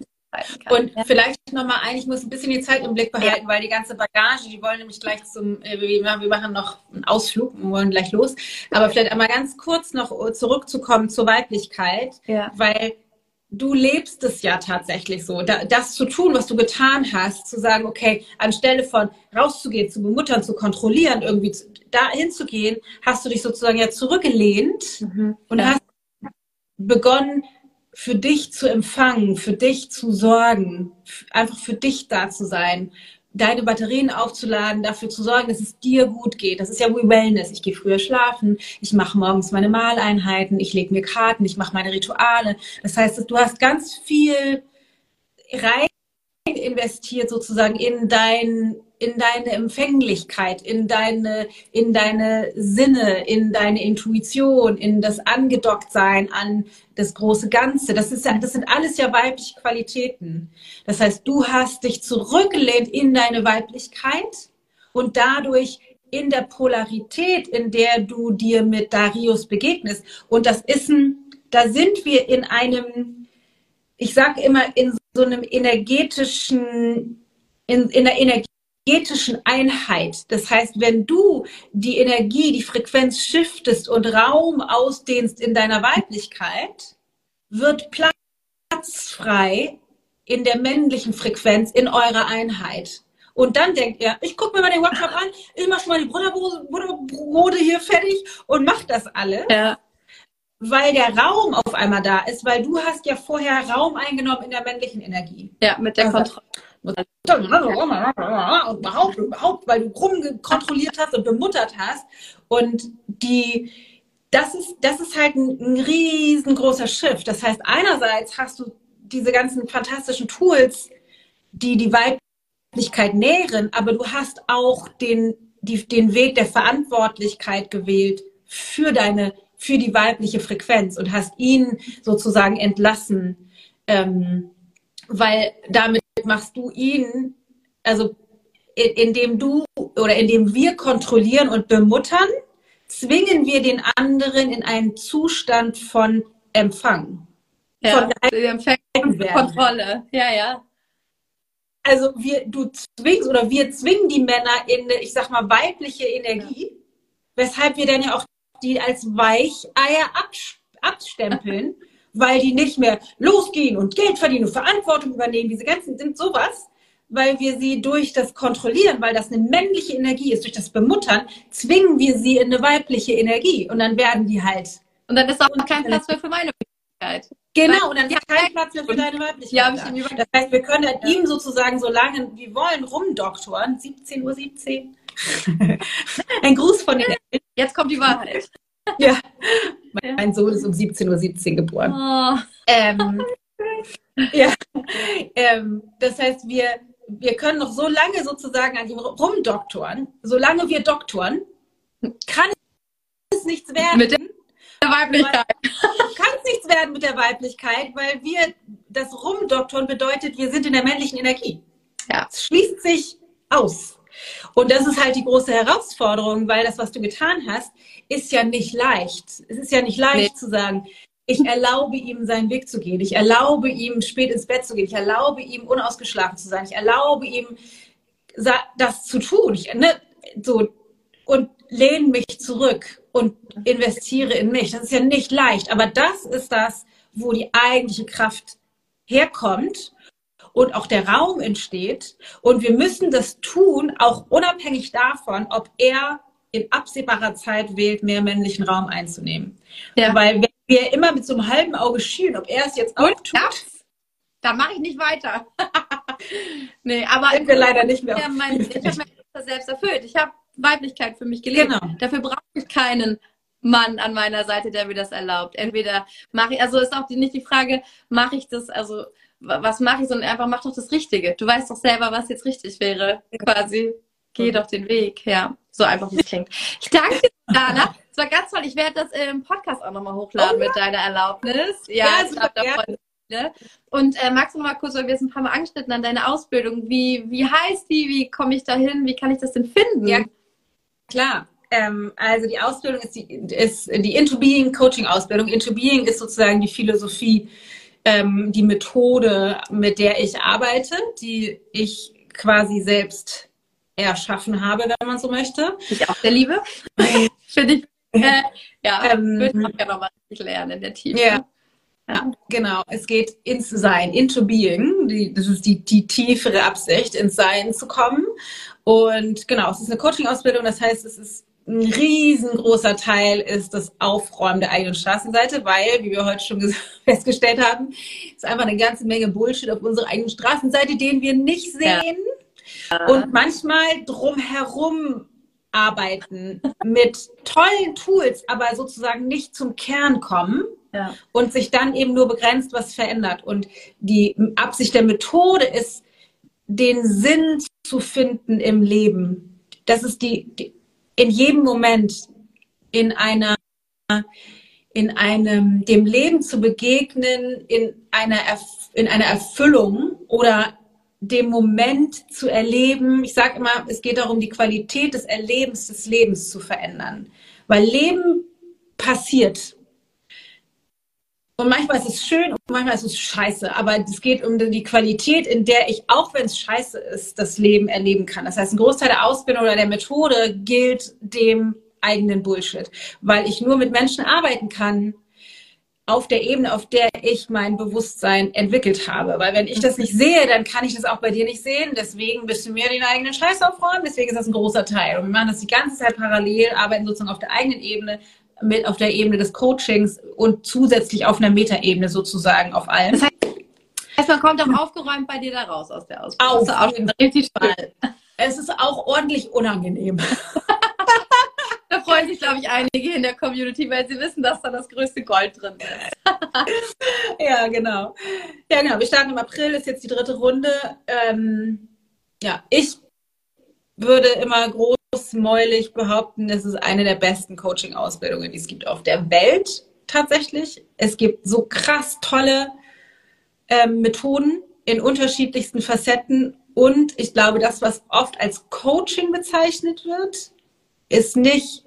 Und ja. vielleicht nochmal ein, ich muss ein bisschen die Zeit im Blick behalten, ja. weil die ganze Bagage, die wollen nämlich gleich zum, äh, wir machen noch einen Ausflug und wollen gleich los. Aber vielleicht einmal ganz kurz noch zurückzukommen zur Weiblichkeit, ja. weil du lebst es ja tatsächlich so. das zu tun, was du getan hast, zu sagen, okay, anstelle von rauszugehen, zu bemuttern, zu kontrollieren, irgendwie da hinzugehen, hast du dich sozusagen ja zurückgelehnt mhm. und hast begonnen, für dich zu empfangen, für dich zu sorgen, einfach für dich da zu sein, deine Batterien aufzuladen, dafür zu sorgen, dass es dir gut geht. Das ist ja wie Wellness. Ich gehe früher schlafen, ich mache morgens meine Maleinheiten, ich lege mir Karten, ich mache meine Rituale. Das heißt, du hast ganz viel rein investiert sozusagen in dein in deine Empfänglichkeit, in deine, in deine Sinne, in deine Intuition, in das Angedocktsein an das große Ganze. Das ist ja, das sind alles ja weibliche Qualitäten. Das heißt, du hast dich zurückgelehnt in deine Weiblichkeit und dadurch in der Polarität, in der du dir mit Darius begegnest. Und das ist ein, da sind wir in einem, ich sage immer, in so einem energetischen, in, in Energie energetischen Einheit. Das heißt, wenn du die Energie, die Frequenz shiftest und Raum ausdehnst in deiner Weiblichkeit, wird Platz frei in der männlichen Frequenz in eurer Einheit. Und dann denkt er, ich gucke mir mal den Workshop an, ich mache schon mal die Butterbrote hier fertig und mach das alle. Ja. Weil der Raum auf einmal da ist, weil du hast ja vorher Raum eingenommen in der männlichen Energie. Ja, mit der also, Kontrolle. Und überhaupt, überhaupt, weil du rumkontrolliert hast und bemuttert hast. Und die, das ist, das ist halt ein, ein riesengroßer Schiff. Das heißt, einerseits hast du diese ganzen fantastischen Tools, die die Weiblichkeit nähren, aber du hast auch den, die, den Weg der Verantwortlichkeit gewählt für deine, für die weibliche Frequenz und hast ihn sozusagen entlassen, ähm, weil damit machst du ihn, also indem du oder indem wir kontrollieren und bemuttern, zwingen wir den anderen in einen Zustand von Empfang. Ja, von Kontrolle. Ja, ja. Also wir, du zwingst oder wir zwingen die Männer in eine, ich sag mal, weibliche Energie, ja. weshalb wir dann ja auch die als Weicheier abstempeln, weil die nicht mehr losgehen und Geld verdienen und Verantwortung übernehmen. Diese ganzen sind sowas, weil wir sie durch das Kontrollieren, weil das eine männliche Energie ist, durch das Bemuttern, zwingen wir sie in eine weibliche Energie. Und dann werden die halt. Und dann ist auch kein Platz mehr für meine Weiblichkeit. Genau, und dann ist kein Platz mehr für deine Weiblichkeit. Ja, ich da. das heißt, wir können halt ihm sozusagen so lange wir wollen rumdoktoren. 17.17 Uhr. 17. Ein Gruß von den. Jetzt kommt die Wahrheit. Ja, mein Sohn ist um 17.17 Uhr 17 geboren. Oh. Ähm, ja, ähm, das heißt, wir, wir können noch so lange sozusagen an ihm rumdoktoren. Solange wir doktoren, kann es nichts werden. Mit der Weiblichkeit. Kann es nichts werden mit der Weiblichkeit, weil wir das Rumdoktoren bedeutet, wir sind in der männlichen Energie. Ja. Es schließt sich aus. Und das ist halt die große Herausforderung, weil das, was du getan hast, ist ja nicht leicht. Es ist ja nicht leicht nee. zu sagen, ich erlaube ihm, seinen Weg zu gehen. Ich erlaube ihm, spät ins Bett zu gehen. Ich erlaube ihm, unausgeschlafen zu sein. Ich erlaube ihm, das zu tun. Ich, ne, so, und lehne mich zurück und investiere in mich. Das ist ja nicht leicht. Aber das ist das, wo die eigentliche Kraft herkommt und auch der Raum entsteht. Und wir müssen das tun, auch unabhängig davon, ob er in absehbarer Zeit wählt, mehr männlichen Raum einzunehmen. Ja. Weil wenn wir immer mit so einem halben Auge schielen, ob er es jetzt auch tut. Ja, da mache ich nicht weiter. nee, aber sind wir leider nicht mehr. Mein, ich habe mir selbst erfüllt. Ich habe Weiblichkeit für mich gelebt. Genau. Dafür brauche ich keinen Mann an meiner Seite, der mir das erlaubt. Entweder mache ich, also ist auch die, nicht die Frage, mache ich das, also was mache ich, sondern einfach mach doch das Richtige. Du weißt doch selber, was jetzt richtig wäre, quasi. Geh doch den Weg, ja. So einfach, wie es klingt. Ich danke dir, Dana. Es war ganz toll. Ich werde das im Podcast auch nochmal hochladen oh, ja. mit deiner Erlaubnis. Ja, ja ich glaube, da freuen. Und äh, magst du noch mal kurz, weil wir es ein paar Mal angeschnitten an deine Ausbildung. Wie, wie heißt die? Wie komme ich da hin? Wie kann ich das denn finden? Ja, klar. Ähm, also die Ausbildung ist die, ist die Into Being Coaching Ausbildung. Into Being ist sozusagen die Philosophie, ähm, die Methode, mit der ich arbeite, die ich quasi selbst erschaffen habe, wenn man so möchte. Ich auch der Liebe. Finde ich. Äh, ja, ähm, würde ich auch gerne nochmal lernen in der Tiefe. Ja. Ja, genau. Es geht ins Sein, into being. Die, das ist die, die tiefere Absicht, ins Sein zu kommen. Und genau, es ist eine Coaching-Ausbildung. Das heißt, es ist ein riesengroßer Teil ist das Aufräumen der eigenen Straßenseite, weil, wie wir heute schon festgestellt haben, ist einfach eine ganze Menge Bullshit auf unserer eigenen Straßenseite, den wir nicht sehen. Ja. Und manchmal drumherum arbeiten mit tollen Tools, aber sozusagen nicht zum Kern kommen ja. und sich dann eben nur begrenzt was verändert. Und die Absicht der Methode ist, den Sinn zu finden im Leben. Das ist die, die in jedem Moment in einer in einem dem Leben zu begegnen in einer in einer Erfüllung oder dem Moment zu erleben. Ich sage immer, es geht darum, die Qualität des Erlebens des Lebens zu verändern, weil Leben passiert. Und manchmal ist es schön und manchmal ist es scheiße. Aber es geht um die Qualität, in der ich, auch wenn es scheiße ist, das Leben erleben kann. Das heißt, ein Großteil der Ausbildung oder der Methode gilt dem eigenen Bullshit. Weil ich nur mit Menschen arbeiten kann, auf der Ebene, auf der ich mein Bewusstsein entwickelt habe. Weil wenn ich das nicht sehe, dann kann ich das auch bei dir nicht sehen. Deswegen bist du mir den eigenen Scheiß aufräumen. Deswegen ist das ein großer Teil. Und wir machen das die ganze Zeit parallel, arbeiten sozusagen auf der eigenen Ebene, mit auf der Ebene des Coachings und zusätzlich auf einer Metaebene sozusagen auf allen. Das heißt, man kommt auch aufgeräumt bei dir da raus aus der Ausbildung. Auf jeden richtig Fall. Es ist auch ordentlich unangenehm. Da freuen sich, glaube ich, einige in der Community, weil sie wissen, dass da das größte Gold drin ist. ja, genau. Ja, genau. Wir starten im April, ist jetzt die dritte Runde. Ähm, ja, ich würde immer großmäulig behaupten, es ist eine der besten Coaching-Ausbildungen, die es gibt auf der Welt tatsächlich. Es gibt so krass tolle ähm, Methoden in unterschiedlichsten Facetten und ich glaube, das, was oft als Coaching bezeichnet wird, ist nicht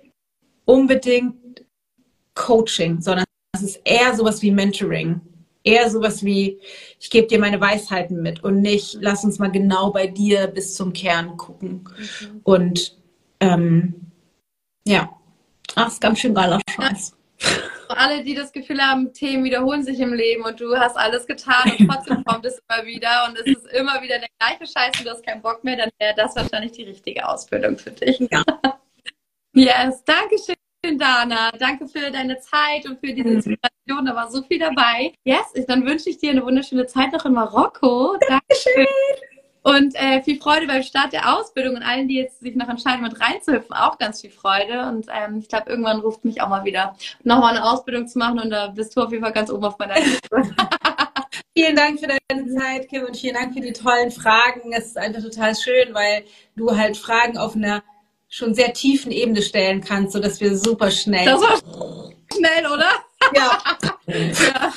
unbedingt Coaching, sondern es ist eher sowas wie Mentoring. Eher sowas wie, ich gebe dir meine Weisheiten mit und nicht, lass uns mal genau bei dir bis zum Kern gucken. Mhm. Und ähm, ja, Ach, ist ganz schön geiler Scheiß. Für alle, die das Gefühl haben, Themen wiederholen sich im Leben und du hast alles getan und trotzdem kommt es immer wieder und es ist immer wieder der gleiche Scheiß und du hast keinen Bock mehr, dann wäre das wahrscheinlich die richtige Ausbildung für dich. Ja. Yes, danke schön, Dana. Danke für deine Zeit und für diese Inspiration. Da war so viel dabei. Yes, dann wünsche ich dir eine wunderschöne Zeit noch in Marokko. Dankeschön. Und äh, viel Freude beim Start der Ausbildung und allen, die jetzt sich noch entscheiden, mit reinzuhüpfen, auch ganz viel Freude. Und ähm, ich glaube, irgendwann ruft mich auch mal wieder, nochmal eine Ausbildung zu machen und da bist du auf jeden Fall ganz oben auf meiner Liste. vielen Dank für deine Zeit, Kim, und vielen Dank für die tollen Fragen. Es ist einfach total schön, weil du halt Fragen auf einer schon sehr tiefen Ebene stellen kannst, sodass wir super schnell. Das war schnell, oder? Ja. ja.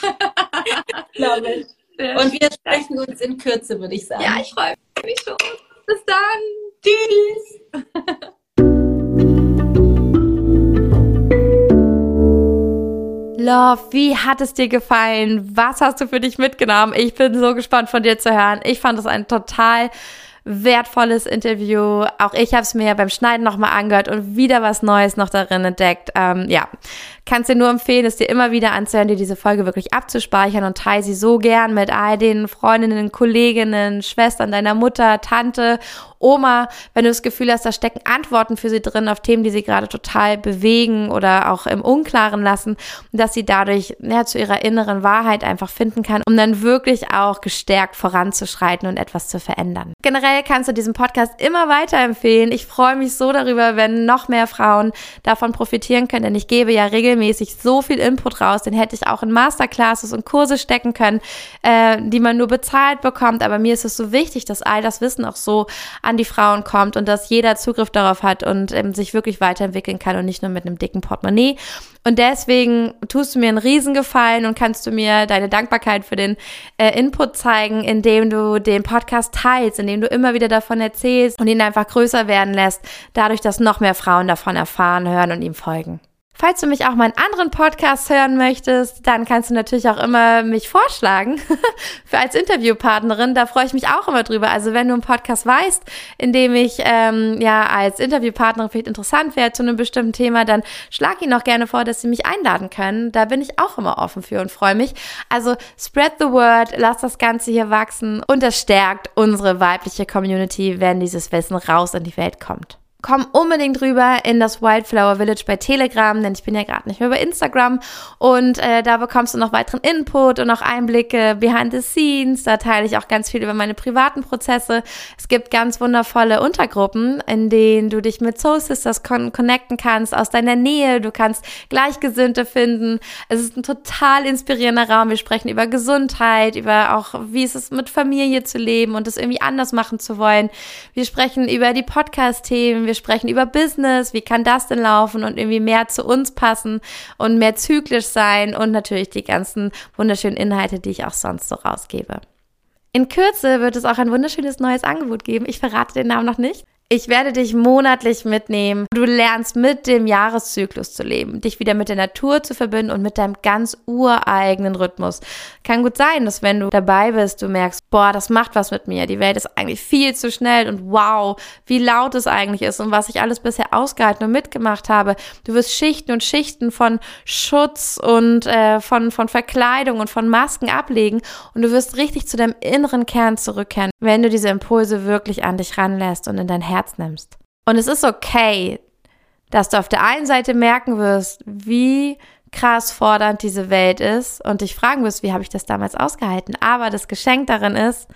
Glaube ich. Und wir sprechen uns in Kürze, würde ich sagen. Ja, ich freue mich schon. Bis dann. Tschüss. Love, wie hat es dir gefallen? Was hast du für dich mitgenommen? Ich bin so gespannt von dir zu hören. Ich fand es ein total wertvolles Interview. Auch ich habe es mir beim Schneiden nochmal angehört und wieder was Neues noch darin entdeckt. Ähm, ja, kannst dir nur empfehlen, es dir immer wieder anzuhören, dir diese Folge wirklich abzuspeichern und teile sie so gern mit all den Freundinnen, Kolleginnen, Schwestern, deiner Mutter, Tante, Oma, wenn du das Gefühl hast, da stecken Antworten für sie drin auf Themen, die sie gerade total bewegen oder auch im Unklaren lassen und dass sie dadurch ja, zu ihrer inneren Wahrheit einfach finden kann, um dann wirklich auch gestärkt voranzuschreiten und etwas zu verändern. Generell kannst du diesen Podcast immer weiterempfehlen. Ich freue mich so darüber, wenn noch mehr Frauen davon profitieren können, denn ich gebe ja regelmäßig regelmäßig so viel Input raus, den hätte ich auch in Masterclasses und Kurse stecken können, äh, die man nur bezahlt bekommt. Aber mir ist es so wichtig, dass all das Wissen auch so an die Frauen kommt und dass jeder Zugriff darauf hat und ähm, sich wirklich weiterentwickeln kann und nicht nur mit einem dicken Portemonnaie. Und deswegen tust du mir einen Riesengefallen und kannst du mir deine Dankbarkeit für den äh, Input zeigen, indem du den Podcast teilst, indem du immer wieder davon erzählst und ihn einfach größer werden lässt, dadurch, dass noch mehr Frauen davon erfahren, hören und ihm folgen. Falls du mich auch in anderen Podcasts hören möchtest, dann kannst du natürlich auch immer mich vorschlagen für als Interviewpartnerin. Da freue ich mich auch immer drüber. Also wenn du einen Podcast weißt, in dem ich ähm, ja als Interviewpartnerin vielleicht interessant wäre zu einem bestimmten Thema, dann schlag ihn auch gerne vor, dass sie mich einladen können. Da bin ich auch immer offen für und freue mich. Also spread the word, lass das Ganze hier wachsen und das stärkt unsere weibliche Community, wenn dieses Wissen raus in die Welt kommt komm unbedingt rüber in das Wildflower Village bei Telegram, denn ich bin ja gerade nicht mehr bei Instagram und äh, da bekommst du noch weiteren Input und auch Einblicke behind the scenes. Da teile ich auch ganz viel über meine privaten Prozesse. Es gibt ganz wundervolle Untergruppen, in denen du dich mit Soul Sisters con connecten kannst aus deiner Nähe. Du kannst Gleichgesinnte finden. Es ist ein total inspirierender Raum. Wir sprechen über Gesundheit, über auch, wie ist es mit Familie zu leben und es irgendwie anders machen zu wollen. Wir sprechen über die Podcast-Themen wir sprechen über Business, wie kann das denn laufen und irgendwie mehr zu uns passen und mehr zyklisch sein und natürlich die ganzen wunderschönen Inhalte, die ich auch sonst so rausgebe. In Kürze wird es auch ein wunderschönes neues Angebot geben. Ich verrate den Namen noch nicht. Ich werde dich monatlich mitnehmen. Du lernst mit dem Jahreszyklus zu leben, dich wieder mit der Natur zu verbinden und mit deinem ganz ureigenen Rhythmus. Kann gut sein, dass wenn du dabei bist, du merkst, boah, das macht was mit mir. Die Welt ist eigentlich viel zu schnell und wow, wie laut es eigentlich ist und was ich alles bisher ausgehalten und mitgemacht habe. Du wirst Schichten und Schichten von Schutz und äh, von, von Verkleidung und von Masken ablegen und du wirst richtig zu deinem inneren Kern zurückkehren, wenn du diese Impulse wirklich an dich ranlässt und in dein Herz Herz nimmst. Und es ist okay, dass du auf der einen Seite merken wirst, wie krass fordernd diese Welt ist und dich fragen wirst, wie habe ich das damals ausgehalten. Aber das Geschenk darin ist,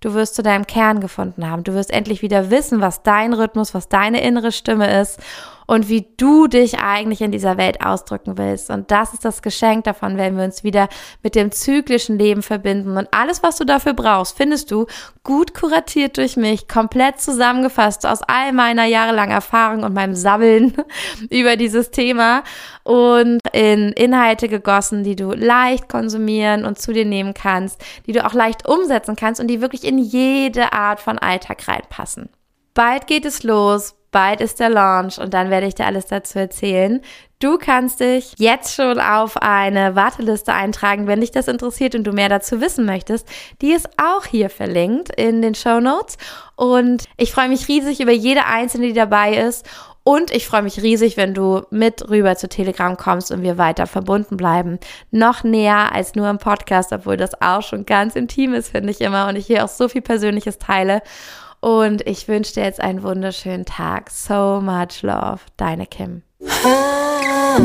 du wirst zu deinem Kern gefunden haben. Du wirst endlich wieder wissen, was dein Rhythmus, was deine innere Stimme ist und wie du dich eigentlich in dieser Welt ausdrücken willst. Und das ist das Geschenk davon, wenn wir uns wieder mit dem zyklischen Leben verbinden. Und alles, was du dafür brauchst, findest du gut kuratiert durch mich, komplett zusammengefasst aus all meiner jahrelangen Erfahrung und meinem Sabbeln über dieses Thema und in Inhalte gegossen, die du leicht konsumieren und zu dir nehmen kannst, die du auch leicht umsetzen kannst und die wirklich in jede Art von Alltag reinpassen. Bald geht es los bald ist der Launch und dann werde ich dir alles dazu erzählen. Du kannst dich jetzt schon auf eine Warteliste eintragen, wenn dich das interessiert und du mehr dazu wissen möchtest. Die ist auch hier verlinkt in den Show Notes. Und ich freue mich riesig über jede einzelne, die dabei ist. Und ich freue mich riesig, wenn du mit rüber zu Telegram kommst und wir weiter verbunden bleiben. Noch näher als nur im Podcast, obwohl das auch schon ganz intim ist, finde ich immer. Und ich hier auch so viel Persönliches teile. Und ich wünsche dir jetzt einen wunderschönen Tag. So much love. Deine Kim. Ah.